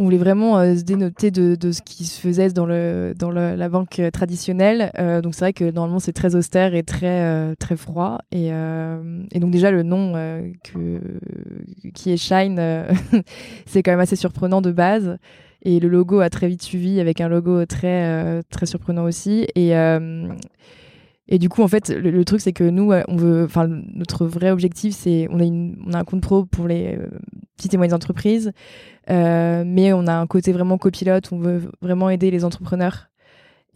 on voulait vraiment euh, se dénoter de, de, ce qui se faisait dans, le, dans la banque traditionnelle. Euh, donc c'est vrai que normalement c'est très austère et très, euh, très froid. Et, et, donc déjà le nom que, qui est Shine, c'est quand même assez surprenant de base. Et le logo a très vite suivi avec un logo très, très surprenant aussi. Et, et du coup, en fait, le, truc, c'est que nous, on veut, enfin, notre vrai objectif, c'est, on a on a un compte pro pour les petites et moyennes entreprises. Euh, mais on a un côté vraiment copilote, on veut vraiment aider les entrepreneurs.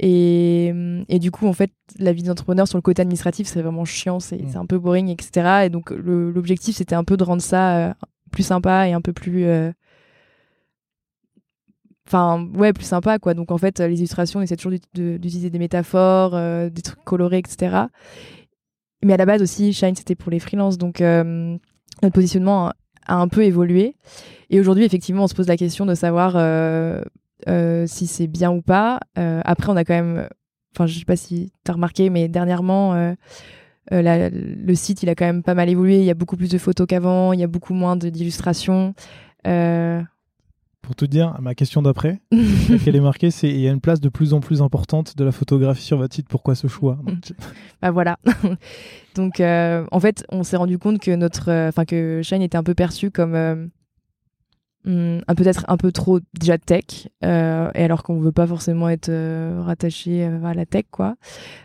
Et, et, du coup, en fait, la vie d'entrepreneur sur le côté administratif, c'est vraiment chiant, c'est mm. un peu boring, etc. Et donc, l'objectif, c'était un peu de rendre ça euh, plus sympa et un peu plus. Euh, enfin, ouais, plus sympa, quoi. Donc, en fait, les illustrations, on essaie toujours d'utiliser des métaphores, des trucs colorés, etc. Mais à la base aussi, Shine, c'était pour les freelances. Donc, notre positionnement a un peu évolué. Et aujourd'hui, effectivement, on se pose la question de savoir euh, euh, si c'est bien ou pas. Euh, après, on a quand même, enfin, je sais pas si tu as remarqué, mais dernièrement, le site, il a quand même pas mal évolué. Il y a beaucoup plus de photos qu'avant, il y a beaucoup moins d'illustrations. Pour te dire, ma question d'après, qu'elle est marquée, c'est il y a une place de plus en plus importante de la photographie sur votre site. Pourquoi ce choix? Bah voilà. Donc, en fait, on s'est rendu compte que notre, enfin que Shine était un peu perçu comme Hmm, peut-être un peu trop déjà tech euh, et alors qu'on veut pas forcément être euh, rattaché euh, à la tech quoi.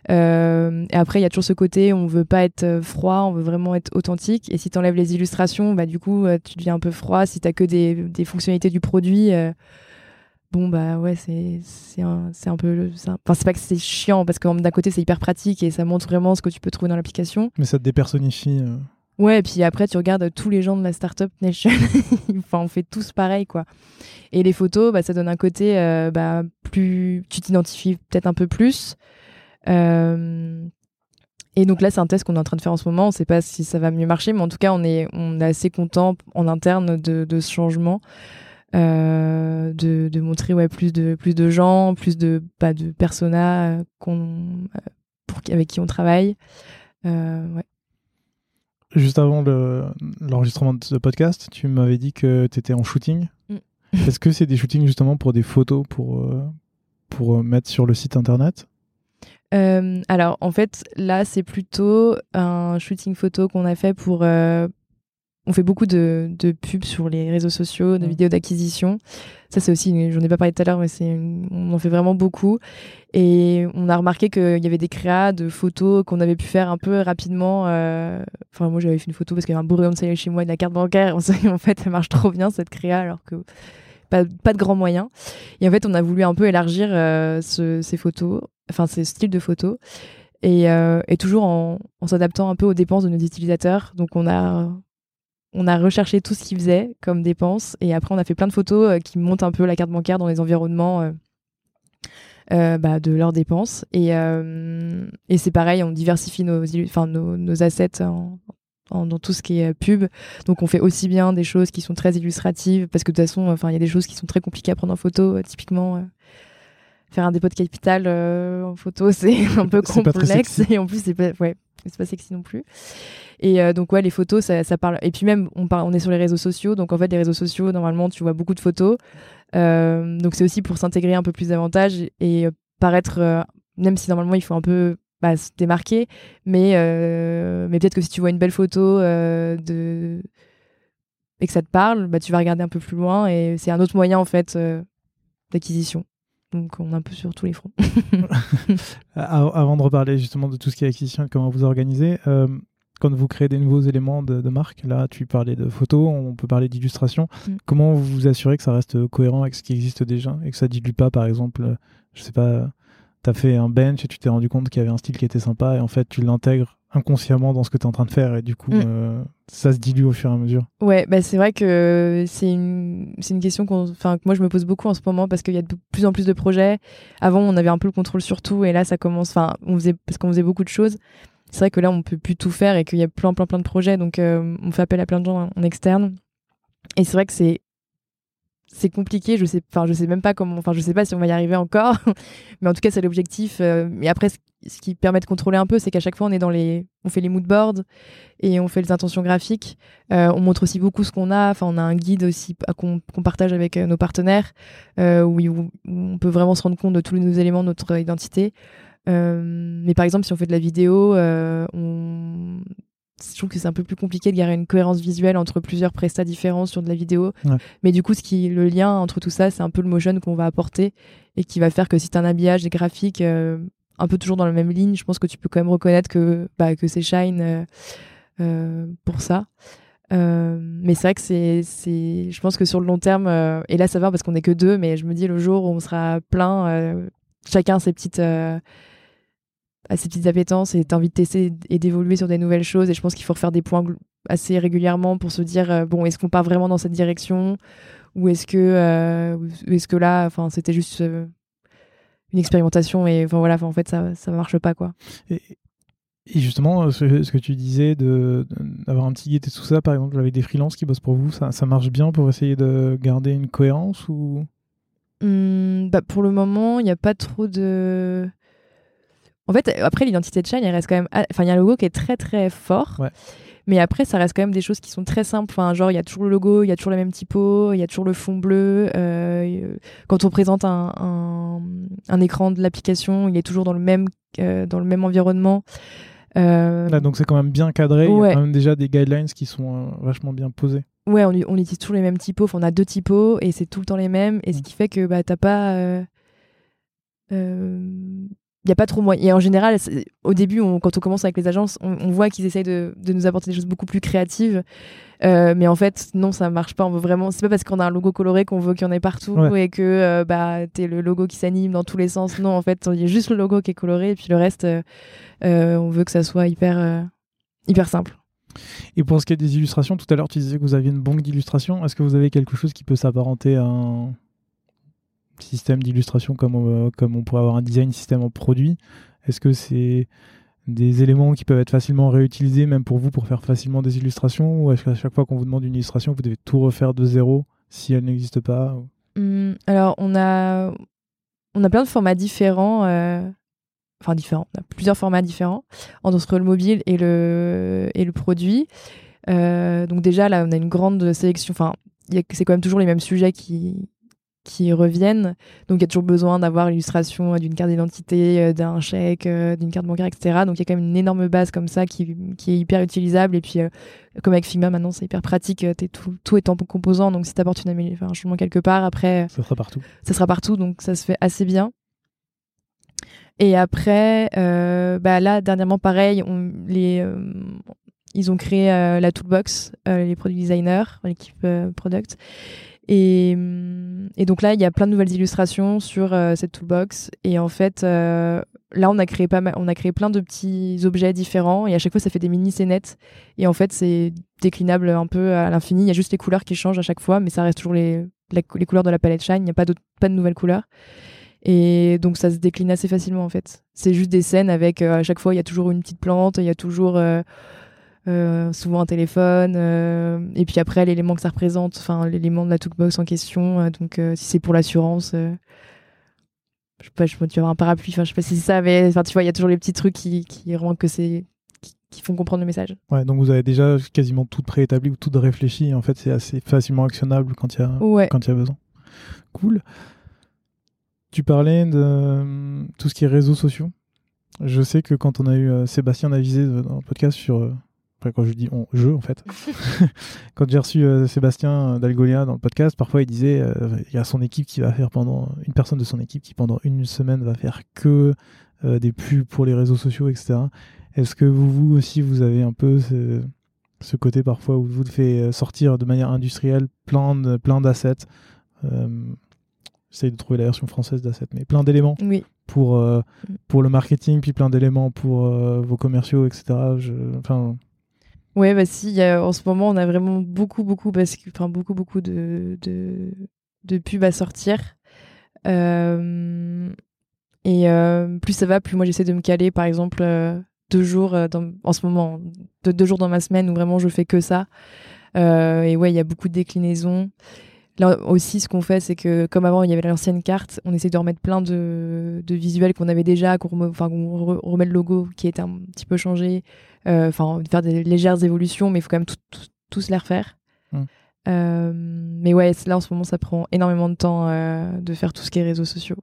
Et après il y a toujours ce côté on veut pas être froid on veut vraiment être authentique. Et si tu enlèves les illustrations bah du coup tu deviens un peu froid. Si t'as que des, fonctionnalités du produit bon bah ouais c'est c'est un, un peu enfin c'est pas que c'est chiant parce que d'un côté c'est hyper pratique et ça montre vraiment ce que tu peux trouver dans l'application. Mais ça te dépérsonnifie euh. Ouais et puis après tu regardes tous les gens de la startup nation enfin on fait tous pareil quoi et les photos bah ça donne un côté euh, bah plus tu t'identifies peut-être un peu plus euh, et donc là, c'est un test qu'on est en train de faire en ce moment. On ne sait pas si ça va mieux marcher, mais en tout cas, on est, on est assez content en interne de, ce changement. Euh, de, de, montrer ouais, plus, de, plus de gens, plus de, bah, de personas pour, avec qui on travaille. Ouais. Juste avant l'enregistrement de ce podcast, tu m'avais dit que tu étais en shooting. Mm. Est-ce que c'est des shootings justement pour des photos pour, euh, pour mettre sur le site internet? Alors en fait là c'est plutôt un shooting photo qu'on a fait pour on fait beaucoup de, de, pubs sur les réseaux sociaux, de mm. vidéos d'acquisition. Ça, c'est aussi, j'en ai pas parlé tout à l'heure, mais c'est, on en fait vraiment beaucoup. Et on a remarqué qu'il y avait des créas de photos qu'on avait pu faire un peu rapidement. Euh, enfin, moi, j'avais fait une photo parce qu'il y avait un rayon de soleil chez moi et de la carte bancaire. On s'est en fait, ça marche trop bien, cette créa, alors que pas, pas, de grands moyens. Et en fait, on a voulu un peu élargir euh, ces photos, enfin, ces styles de photos. Et, euh, et toujours en, en s'adaptant un peu aux dépenses de nos utilisateurs. Donc, on a on a recherché tout ce qu'ils faisaient comme dépenses et après on a fait plein de photos euh, qui montent un peu la carte bancaire dans les environnements euh, euh, bah, de leurs dépenses. Et, et c'est pareil on diversifie nos, enfin, nos, assets dans tout ce qui est pub. Donc on fait aussi bien des choses qui sont très illustratives parce que de toute façon enfin il y a des choses qui sont très compliquées à prendre en photo typiquement faire un dépôt de capital en photo c'est un peu complexe et en plus c'est pas ouais c'est pas sexy non plus et euh, donc ouais, les photos, ça, parle. Et puis même, on, on est sur les réseaux sociaux, donc en fait, les réseaux sociaux, normalement, tu vois beaucoup de photos. Euh, donc c'est aussi pour s'intégrer un peu plus davantage et euh, paraître, même si normalement il faut un peu bah, se démarquer, mais mais peut-être que si tu vois une belle photo de et que ça te parle, bah tu vas regarder un peu plus loin et c'est un autre moyen en fait d'acquisition. Donc on est un peu sur tous les fronts. Avant de reparler justement de tout ce qui est acquisition et comment vous organisez, quand vous créez des nouveaux éléments de, marque, là tu parlais de photos, on peut parler d'illustration. Mm. Comment vous vous assurez que ça reste cohérent avec ce qui existe déjà et que ça dilue pas, par exemple, je sais pas, tu as fait un bench et tu t'es rendu compte qu'il y avait un style qui était sympa et en fait tu l'intègres inconsciemment dans ce que tu es en train de faire et du coup mm. euh, ça se dilue au fur et à mesure. Ouais, bah c'est vrai que c'est une, une question qu'on, que moi je me pose beaucoup en ce moment parce qu'il y a de plus en plus de projets. Avant on avait un peu le contrôle sur tout et là ça commence, enfin on faisait, parce qu'on faisait beaucoup de choses c'est vrai que là, on peut plus tout faire et qu'il y a plein, plein, plein de projets. Donc, euh, on fait appel à plein de gens en externe. Et c'est vrai que c'est c'est compliqué. Je sais, enfin, je sais même pas comment. Enfin, je sais pas si on va y arriver encore. mais en tout cas, c'est l'objectif. Euh, et après, ce, qui permet de contrôler un peu, c'est qu'à chaque fois, on est dans les, on fait les mood boards et on fait les intentions graphiques. Euh, on montre aussi beaucoup ce qu'on a. Enfin, on a un guide aussi qu'on partage avec nos partenaires où, on peut vraiment se rendre compte de tous les éléments de notre identité. Euh, mais par exemple, si on fait de la vidéo, euh, on... je trouve que c'est un peu plus compliqué de garder une cohérence visuelle entre plusieurs prestats différents sur de la vidéo. Mais du coup, ce qui, le lien entre tout ça, c'est un peu le motion qu'on va apporter et qui va faire que si tu as un habillage des graphiques euh, un peu toujours dans la même ligne, je pense que tu peux quand même reconnaître que, bah, que c'est Shine pour ça. mais c'est vrai que c'est, c'est, je pense que sur le long terme, et là ça va parce qu'on est que deux, mais je me dis le jour où on sera plein, chacun ses petites, à ces petites appétences et envie de tester et d'évoluer sur des nouvelles choses. Et je pense qu'il faut refaire des points assez régulièrement pour se dire euh, bon, est-ce qu'on part vraiment dans cette direction? Ou est-ce que, euh, est-ce que là, c'était juste euh, une expérimentation et voilà, en fait, ça, ça marche pas quoi. Et, justement, ce, que tu disais d'avoir un petit guide et tout ça, par exemple, avec des freelances qui bossent pour vous, ça, ça marche bien pour essayer de garder une cohérence ou? Mmh, bah Pour le moment, il n'y a pas trop de en fait, après, l'identité de Shine, il reste quand même. Enfin, il y a un logo qui est très très fort. Mais après, ça reste quand même des choses qui sont très simples. Enfin, genre, il y a toujours le logo, il y a toujours la même typo, il y a toujours le fond bleu. Euh, quand on présente un, un, écran de l'application, il est toujours dans le même, euh, dans le même environnement. Euh, donc c'est quand même bien cadré. Il y a quand même déjà des guidelines qui sont vachement bien posés. Ouais, on, on, utilise toujours les mêmes typos. Enfin, on a deux typos et c'est tout le temps les mêmes. Et ce mm. qui fait que bah, t'as pas il y a pas trop moyen. Et en général, au début, quand on commence avec les agences, on, voit qu'ils essayent de, de, nous apporter des choses beaucoup plus créatives. Euh, mais en fait, non, ça marche pas. On veut vraiment. C'est pas parce qu'on a un logo coloré qu'on veut qu'il y en ait partout et que euh, bah t'es le logo qui s'anime dans tous les sens. Non, en fait, il y a juste le logo qui est coloré et puis le reste, euh, on veut que ça soit hyper hyper simple. Et pour ce qui est des illustrations, tout à l'heure tu disais que vous aviez une banque d'illustrations. Est-ce que vous avez quelque chose qui peut s'apparenter à un système d'illustration comme, comme on pourrait avoir un design système en produit? Est-ce que c'est des éléments qui peuvent être facilement réutilisés, même pour vous, pour faire facilement des illustrations? Ou est-ce qu'à chaque fois qu'on vous demande une illustration, vous devez tout refaire de zéro si elle n'existe pas? Mmh, Alors, on a, on a plein de formats différents. Euh, enfin, différents. On a plusieurs formats différents entre le mobile et le, et le produit. Euh, donc, déjà, là, on a une grande sélection. Enfin, c'est quand même toujours les mêmes sujets qui, qui reviennent. Donc il y a toujours besoin d'avoir l'illustration d'une carte d'identité, euh, d'un chèque, euh, d'une carte bancaire, etc. Donc il y a quand même une énorme base comme ça qui, qui est hyper utilisable. Et puis euh, comme avec Figma maintenant c'est hyper pratique, es tout, tout est en composant. Donc si tu apportes une un changement quelque part, après... Ça sera partout. Ça sera partout, donc ça se fait assez bien. Et après, bah là, dernièrement, pareil, les, ils ont créé la toolbox, les produits designers, l'équipe product. Et, donc là, il y a plein de nouvelles illustrations sur euh, cette toolbox. Et en fait, euh, là, on a créé pas mal, on a créé plein de petits objets différents. Et à chaque fois, ça fait des mini scénettes. Et en fait, c'est déclinable un peu à l'infini. Il y a juste les couleurs qui changent à chaque fois, mais ça reste toujours les, les couleurs de la palette Shine. Il n'y a pas, pas de nouvelles couleurs. Et donc, ça se décline assez facilement, en fait. C'est juste des scènes avec, euh, à chaque fois, il y a toujours une petite plante, il y a toujours euh, souvent un téléphone, euh, et puis après l'élément que ça représente, enfin l'élément de la toolbox en question. Euh, donc si c'est pour l'assurance, je sais pas, je peux avoir un parapluie, enfin je sais pas si c'est ça, mais enfin tu vois, il y a toujours les petits trucs qui, qui rendent que c'est qui, font comprendre le message. Ouais, donc vous avez déjà quasiment tout préétabli ou tout réfléchi. En fait, c'est assez facilement actionnable quand il y a quand il y a besoin. Cool. Tu parlais de tout ce qui est réseaux sociaux. Je sais que quand on a eu Sébastien Navisé dans le podcast sur après, quand je dis on, je, en fait. quand j'ai reçu euh, Sébastien d'Algolia dans le podcast, parfois il disait euh, il y a son équipe qui va faire pendant. Une personne de son équipe qui pendant une semaine va faire que euh, des pubs pour les réseaux sociaux, etc. Est-ce que vous, vous aussi, vous avez un peu ce, côté parfois où vous devez sortir de manière industrielle plein de, plein d'assets J'essaye de trouver la version française d'assets, mais plein d'éléments oui. pour, pour le marketing, puis plein d'éléments pour vos commerciaux, etc. Je, enfin, Ouais, bah si, en ce moment, on a vraiment beaucoup, beaucoup, parce que, enfin, beaucoup, beaucoup de, de, de pubs à sortir. Euh, et euh, plus ça va, plus moi j'essaie de me caler, par exemple, euh, deux jours dans, en ce moment, deux, deux, jours dans ma semaine où vraiment je fais que ça. et ouais, il y a beaucoup de déclinaisons. Là aussi, ce qu'on fait, c'est que comme avant, il y avait l'ancienne carte, on essaie de remettre plein de, de visuels qu'on avait déjà, qu'on remet, le logo qui était un petit peu changé, euh, enfin, faire des légères évolutions, mais il faut quand même tous les refaire. Hum. Euh, mais ouais, là en ce moment, ça prend énormément de temps euh, de faire tout ce qui est réseaux sociaux.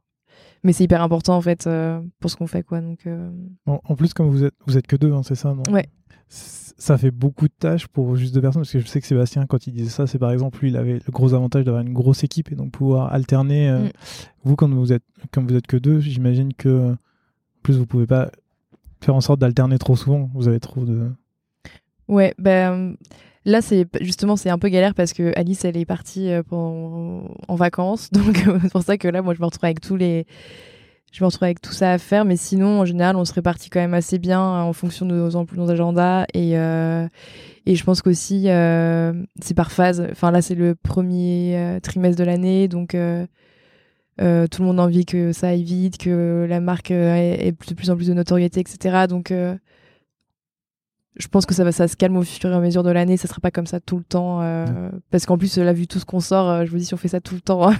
Mais c'est hyper important en fait pour ce qu'on fait quoi. Donc. En, plus, comme vous êtes, vous êtes que deux, hein, c'est ça, non? Ouais ça fait beaucoup de tâches pour juste deux personnes parce que je sais que Sébastien quand il disait ça c'est par exemple lui il avait le gros avantage d'avoir une grosse équipe et donc pouvoir alterner euh, mm. vous quand vous êtes comme vous êtes que deux j'imagine que plus vous pouvez pas faire en sorte d'alterner trop souvent vous avez trop de ouais ben là c'est justement c'est un peu galère parce que Alice elle est partie euh, en vacances donc c'est pour ça que là moi je me retrouve avec tous les je me retrouve avec tout ça à faire. Mais sinon, en général, on se répartit quand même assez bien en fonction de nos, nos agendas. Et, euh, et je pense qu'aussi, euh, c'est par phase. Enfin, là, c'est le premier euh, trimestre de l'année. Donc, tout le monde a envie que ça aille vite, que la marque ait, de plus en plus de notoriété, etc. Donc, je pense que ça va ça se calme au fur et à mesure de l'année ça sera pas comme ça tout le temps parce qu'en plus là vu tout ce qu'on sort je vous dis si on fait ça tout le temps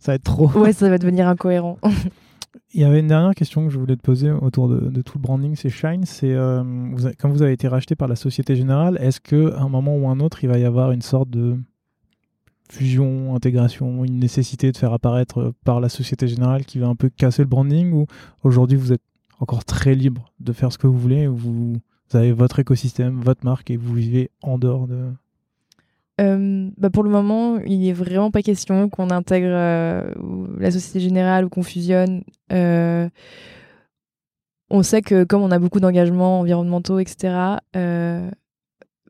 ça va être trop. Ouais, ça va devenir incohérent. Il y avait une dernière question que je voulais te poser autour de, tout le branding, c'est Shine. C'est euh, quand vous avez été racheté par la Société Générale, est-ce que un moment ou un autre, il va y avoir une sorte de fusion, intégration, une nécessité de faire apparaître par la Société Générale qui va un peu casser le branding ou aujourd'hui vous êtes encore très libre de faire ce que vous voulez, vous, vous avez votre écosystème, votre marque et vous vivez en dehors de bah pour le moment, il est vraiment pas question qu'on intègre la Société Générale ou qu'on fusionne. on sait que comme on a beaucoup d'engagements environnementaux, etc.,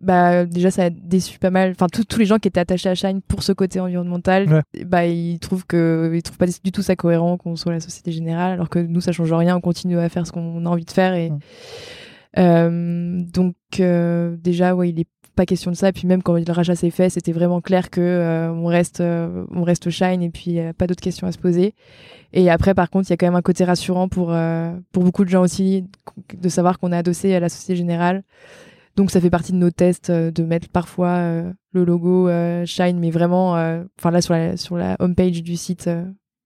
bah déjà ça a déçu pas mal enfin tous les gens qui étaient attachés à Shine pour ce côté environnemental bah ils trouvent que ils trouvent pas du tout ça cohérent qu'on soit la société générale alors que nous ça change rien on continue à faire ce qu'on a envie de faire et euh, donc euh, déjà ouais il est pas question de ça et puis même quand le rachat s'est fait c'était vraiment clair que euh, on reste on reste Shine et puis pas d'autres questions à se poser et après par contre il y a quand même un côté rassurant pour pour beaucoup de gens aussi de savoir qu'on est adossé à la société générale donc ça fait partie de nos tests euh, de mettre parfois euh, le logo euh, Shine, mais vraiment, enfin là sur la sur la homepage du site,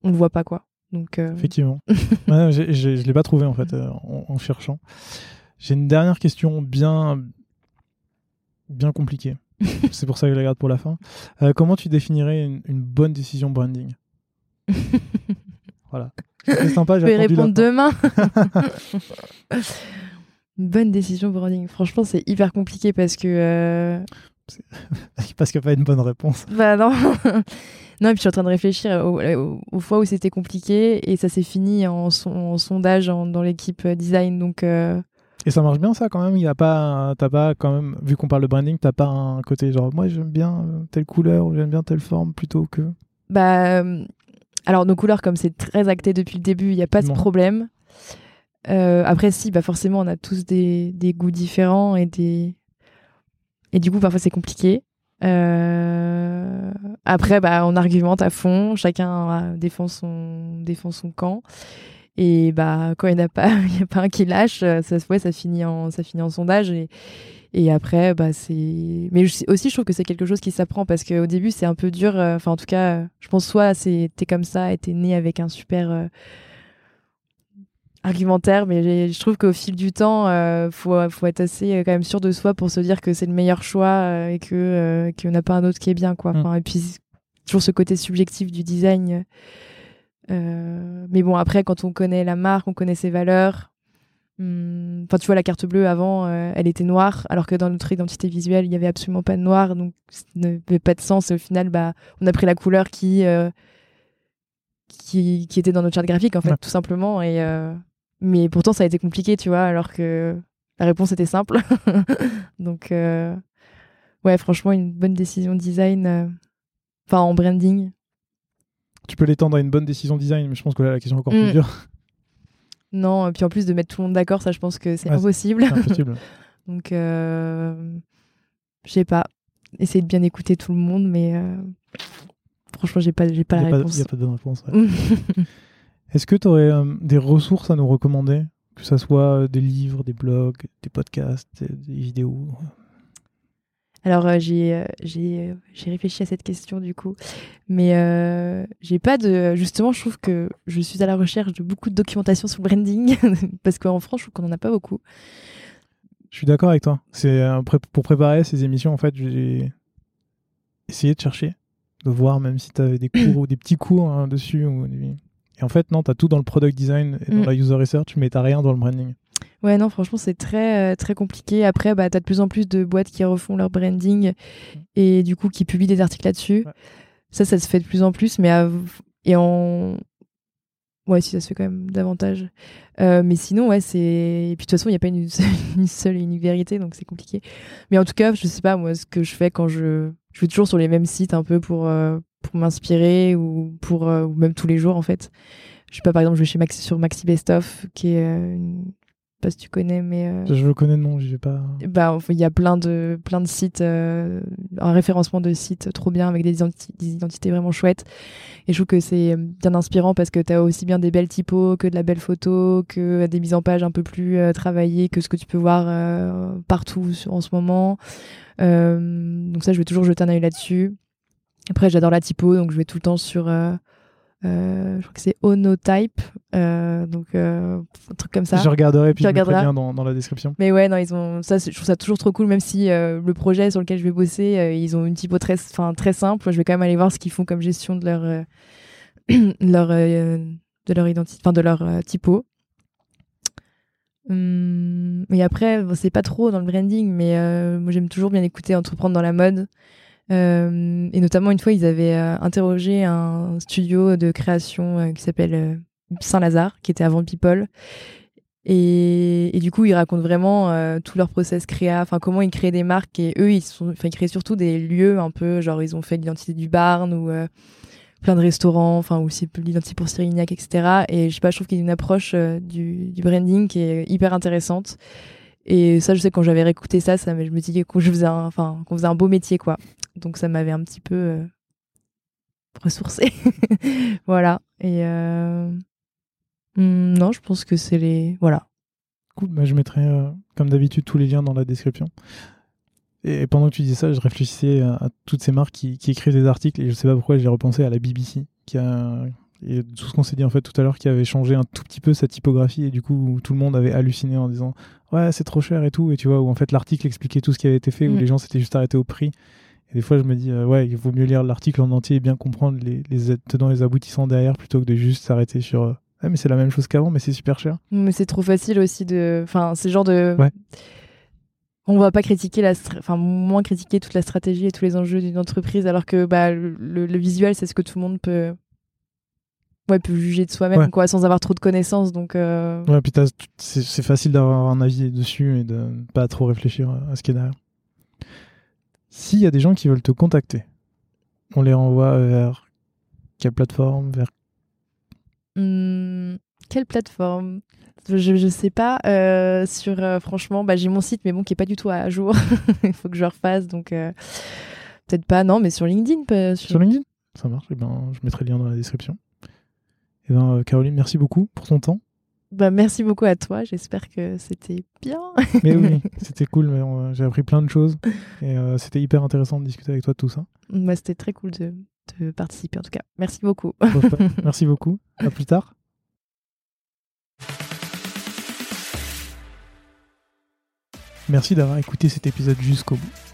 on le voit pas quoi. Donc effectivement, ouais, je l'ai pas trouvé en fait en, cherchant. J'ai une dernière question bien bien compliquée. C'est pour ça que je la garde pour la fin. comment tu définirais une, bonne décision branding? Voilà. C'est sympa. Je vais répondre demain. Une bonne décision branding. Franchement, c'est hyper compliqué parce que. Euh, parce qu'il n'y a pas une bonne réponse. Bah non. non, et puis je suis en train de réfléchir aux, fois où c'était compliqué et ça s'est fini en, sondage dans l'équipe design. Donc. Euh, et ça marche bien ça quand même. Il y a pas, t'as pas quand même, vu qu'on parle de branding, t'as pas un côté genre moi j'aime bien telle couleur ou j'aime bien telle forme plutôt que. Bah alors nos couleurs comme c'est très acté depuis le début, il n'y a pas de problème. Euh, après, si, bah forcément, on a tous des, des, goûts différents et des et du coup, parfois, c'est compliqué. Euh... Après, bah, on argumente à fond, chacun défend son défend son camp. Et bah, quand il n'y a pas, il a pas un qui lâche, ça, ouais, ça finit en ça finit en sondage et et après, bah, c'est. Mais aussi, je trouve que c'est quelque chose qui s'apprend parce qu'au début, c'est un peu dur. Euh, enfin, en tout cas, je pense soit t'es comme ça et t'es né avec un super euh, argumentaire, mais je trouve qu'au fil du temps, euh, faut, faut être assez euh, quand même sûr de soi pour se dire que c'est le meilleur choix euh, et que euh, qu'il n'y en a pas un autre qui est bien, quoi. Mm. et puis toujours ce côté subjectif du design. Mais bon, après, quand on connaît la marque, on connaît ses valeurs. Hmm, enfin, tu vois, la carte bleue avant, elle était noire, alors que dans notre identité visuelle, il n'y avait absolument pas de noir, donc ça n'avait pas de sens. Et au final, bah, on a pris la couleur qui qui, qui était dans notre charte graphique, en fait, tout simplement. Et mais pourtant, ça a été compliqué, tu vois, alors que la réponse était simple. Donc, euh, ouais, franchement, une bonne décision design, euh, enfin en branding. Tu peux l'étendre à une bonne décision design, mais je pense que là, la question est encore plus mm. dure. Non, et puis en plus de mettre tout le monde d'accord, ça, je pense que c'est impossible. impossible. Donc, euh, je sais pas. Essayer de bien écouter tout le monde, mais franchement, j'ai pas, j'ai pas la réponse. Il n'y a pas de bonne réponse. Est-ce que tu aurais euh, des ressources à nous recommander? Que ce soit euh, des livres, des blogs, des podcasts, des, vidéos alors euh, j'ai j'ai réfléchi à cette question du coup, mais j'ai pas de justement je trouve que je suis à la recherche de beaucoup de documentation sur le branding parce qu'en France je trouve qu'on en a pas beaucoup. Je suis d'accord avec toi. C'est pour préparer ces émissions en fait j'ai essayé de chercher, de voir même si tu avais des cours ou des petits cours hein, dessus ou et en fait, non, tu as tout dans le product design et dans mm. la user research, mais tu rien dans le branding. Ouais, non, franchement, c'est très, euh, très compliqué. Après, bah, tu as de plus en plus de boîtes qui refont leur branding et du coup qui publient des articles là-dessus. Ça, ça se fait de plus en plus, mais et en. Ouais, si ça se fait quand même davantage. Euh, mais sinon, ouais, c'est. Et puis de toute façon, il n'y a pas une, une seule et unique vérité, donc c'est compliqué. Mais en tout cas, je sais pas, moi, ce que je fais quand je. Je vais toujours sur les mêmes sites un peu pour, euh, pour m'inspirer ou pour euh, ou même tous les jours en fait. Je sais pas, par exemple, je vais chez Maxi sur Maxi Best Of, qui est une... pas si tu connais, mais euh, je le connais non, j'ai pas. Bah, il y a plein de plein de sites, un référencement de sites trop bien avec des, identités vraiment chouettes. Et je trouve que c'est bien inspirant parce que tu as aussi bien des belles typos que de la belle photo, que des mises en page un peu plus travaillées que ce que tu peux voir partout en ce moment. donc ça, je vais toujours jeter un œil là-dessus. Après, j'adore la typo, donc je vais tout le temps sur. Euh, euh, je crois que c'est Onotype, euh, donc un truc comme ça. Je regarderai puis je mettrai bien dans, dans, la description. Mais ouais, non, ils ont ça, je trouve ça toujours trop cool, même si le projet sur lequel je vais bosser, ils ont une typo très, enfin très simple. Je vais quand même aller voir ce qu'ils font comme gestion de leur, leur de leur identité, enfin de leur typo. Hum, et après, c'est pas trop dans le branding, mais moi j'aime toujours bien écouter entreprendre dans la mode. Euh, et notamment, une fois, ils avaient euh, interrogé un studio de création euh, qui s'appelle Saint-Lazare, qui était avant People. Et, du coup, ils racontent vraiment tout leur process créa, enfin comment ils créent des marques. Et eux, ils, sont, créent surtout des lieux un peu, genre ils ont fait l'identité du Barn ou plein de restaurants, enfin aussi l'identité pour Cyrignac, etc. Et je sais pas, je trouve qu'il y a une approche du, branding qui est hyper intéressante. Et ça, je sais quand j'avais réécouté ça, ça je me disais qu'on faisait enfin qu'on faisait un beau métier, quoi. Donc ça m'avait un petit peu euh, ressourcé. voilà. Et euh... Hmm, non, je pense que c'est les. Voilà. Cool. Bah, je mettrai, euh, comme d'habitude, tous les liens dans la description. Et pendant que tu disais ça, je réfléchissais à, toutes ces marques qui, écrivent des articles et je sais pas pourquoi j'ai repensé à la BBC qui et tout ce qu'on s'est dit en fait tout à l'heure qui avait changé un tout petit peu sa typographie et du coup tout le monde avait halluciné en disant ouais c'est trop cher et tout et tu vois où en fait l'article expliquait tout ce qui avait été fait où mm. les gens s'étaient juste arrêtés au prix et des fois je me dis euh, ouais il vaut mieux lire l'article en entier et bien comprendre les, les tenants et les aboutissants derrière plutôt que de juste s'arrêter sur euh, ah, mais c'est la même chose qu'avant mais c'est super cher mais c'est trop facile aussi de enfin c'est genre de ouais. on va pas critiquer la enfin moins critiquer toute la stratégie et tous les enjeux d'une entreprise alors que bah le, le visuel c'est ce que tout le monde peut ouais, peut juger de soi-même quoi, sans avoir trop de connaissances. Donc, euh... Ouais, puis c'est facile d'avoir un avis dessus et de pas trop réfléchir à ce qui est derrière. S'il y a des gens qui veulent te contacter, on les renvoie vers quelle plateforme vers... Mmh, quelle plateforme? Je, je sais pas. Euh, sur euh, franchement, bah, j'ai mon site, mais bon, qui est pas du tout à jour. Il faut que je refasse, donc peut-être pas. Non, mais sur LinkedIn. Sur... sur LinkedIn, ça marche. Et eh ben, je mettrai le lien dans la description. Eh ben, euh, Caroline, merci beaucoup pour ton temps. Bah, merci beaucoup à toi. J'espère que c'était bien. mais oui, c'était cool. Mais j'ai appris plein de choses et euh, c'était hyper intéressant de discuter avec toi de tout ça. Bah, c'était très cool de, de, participer en tout cas. Merci beaucoup. merci beaucoup. À plus tard. Merci d'avoir écouté cet épisode jusqu'au bout.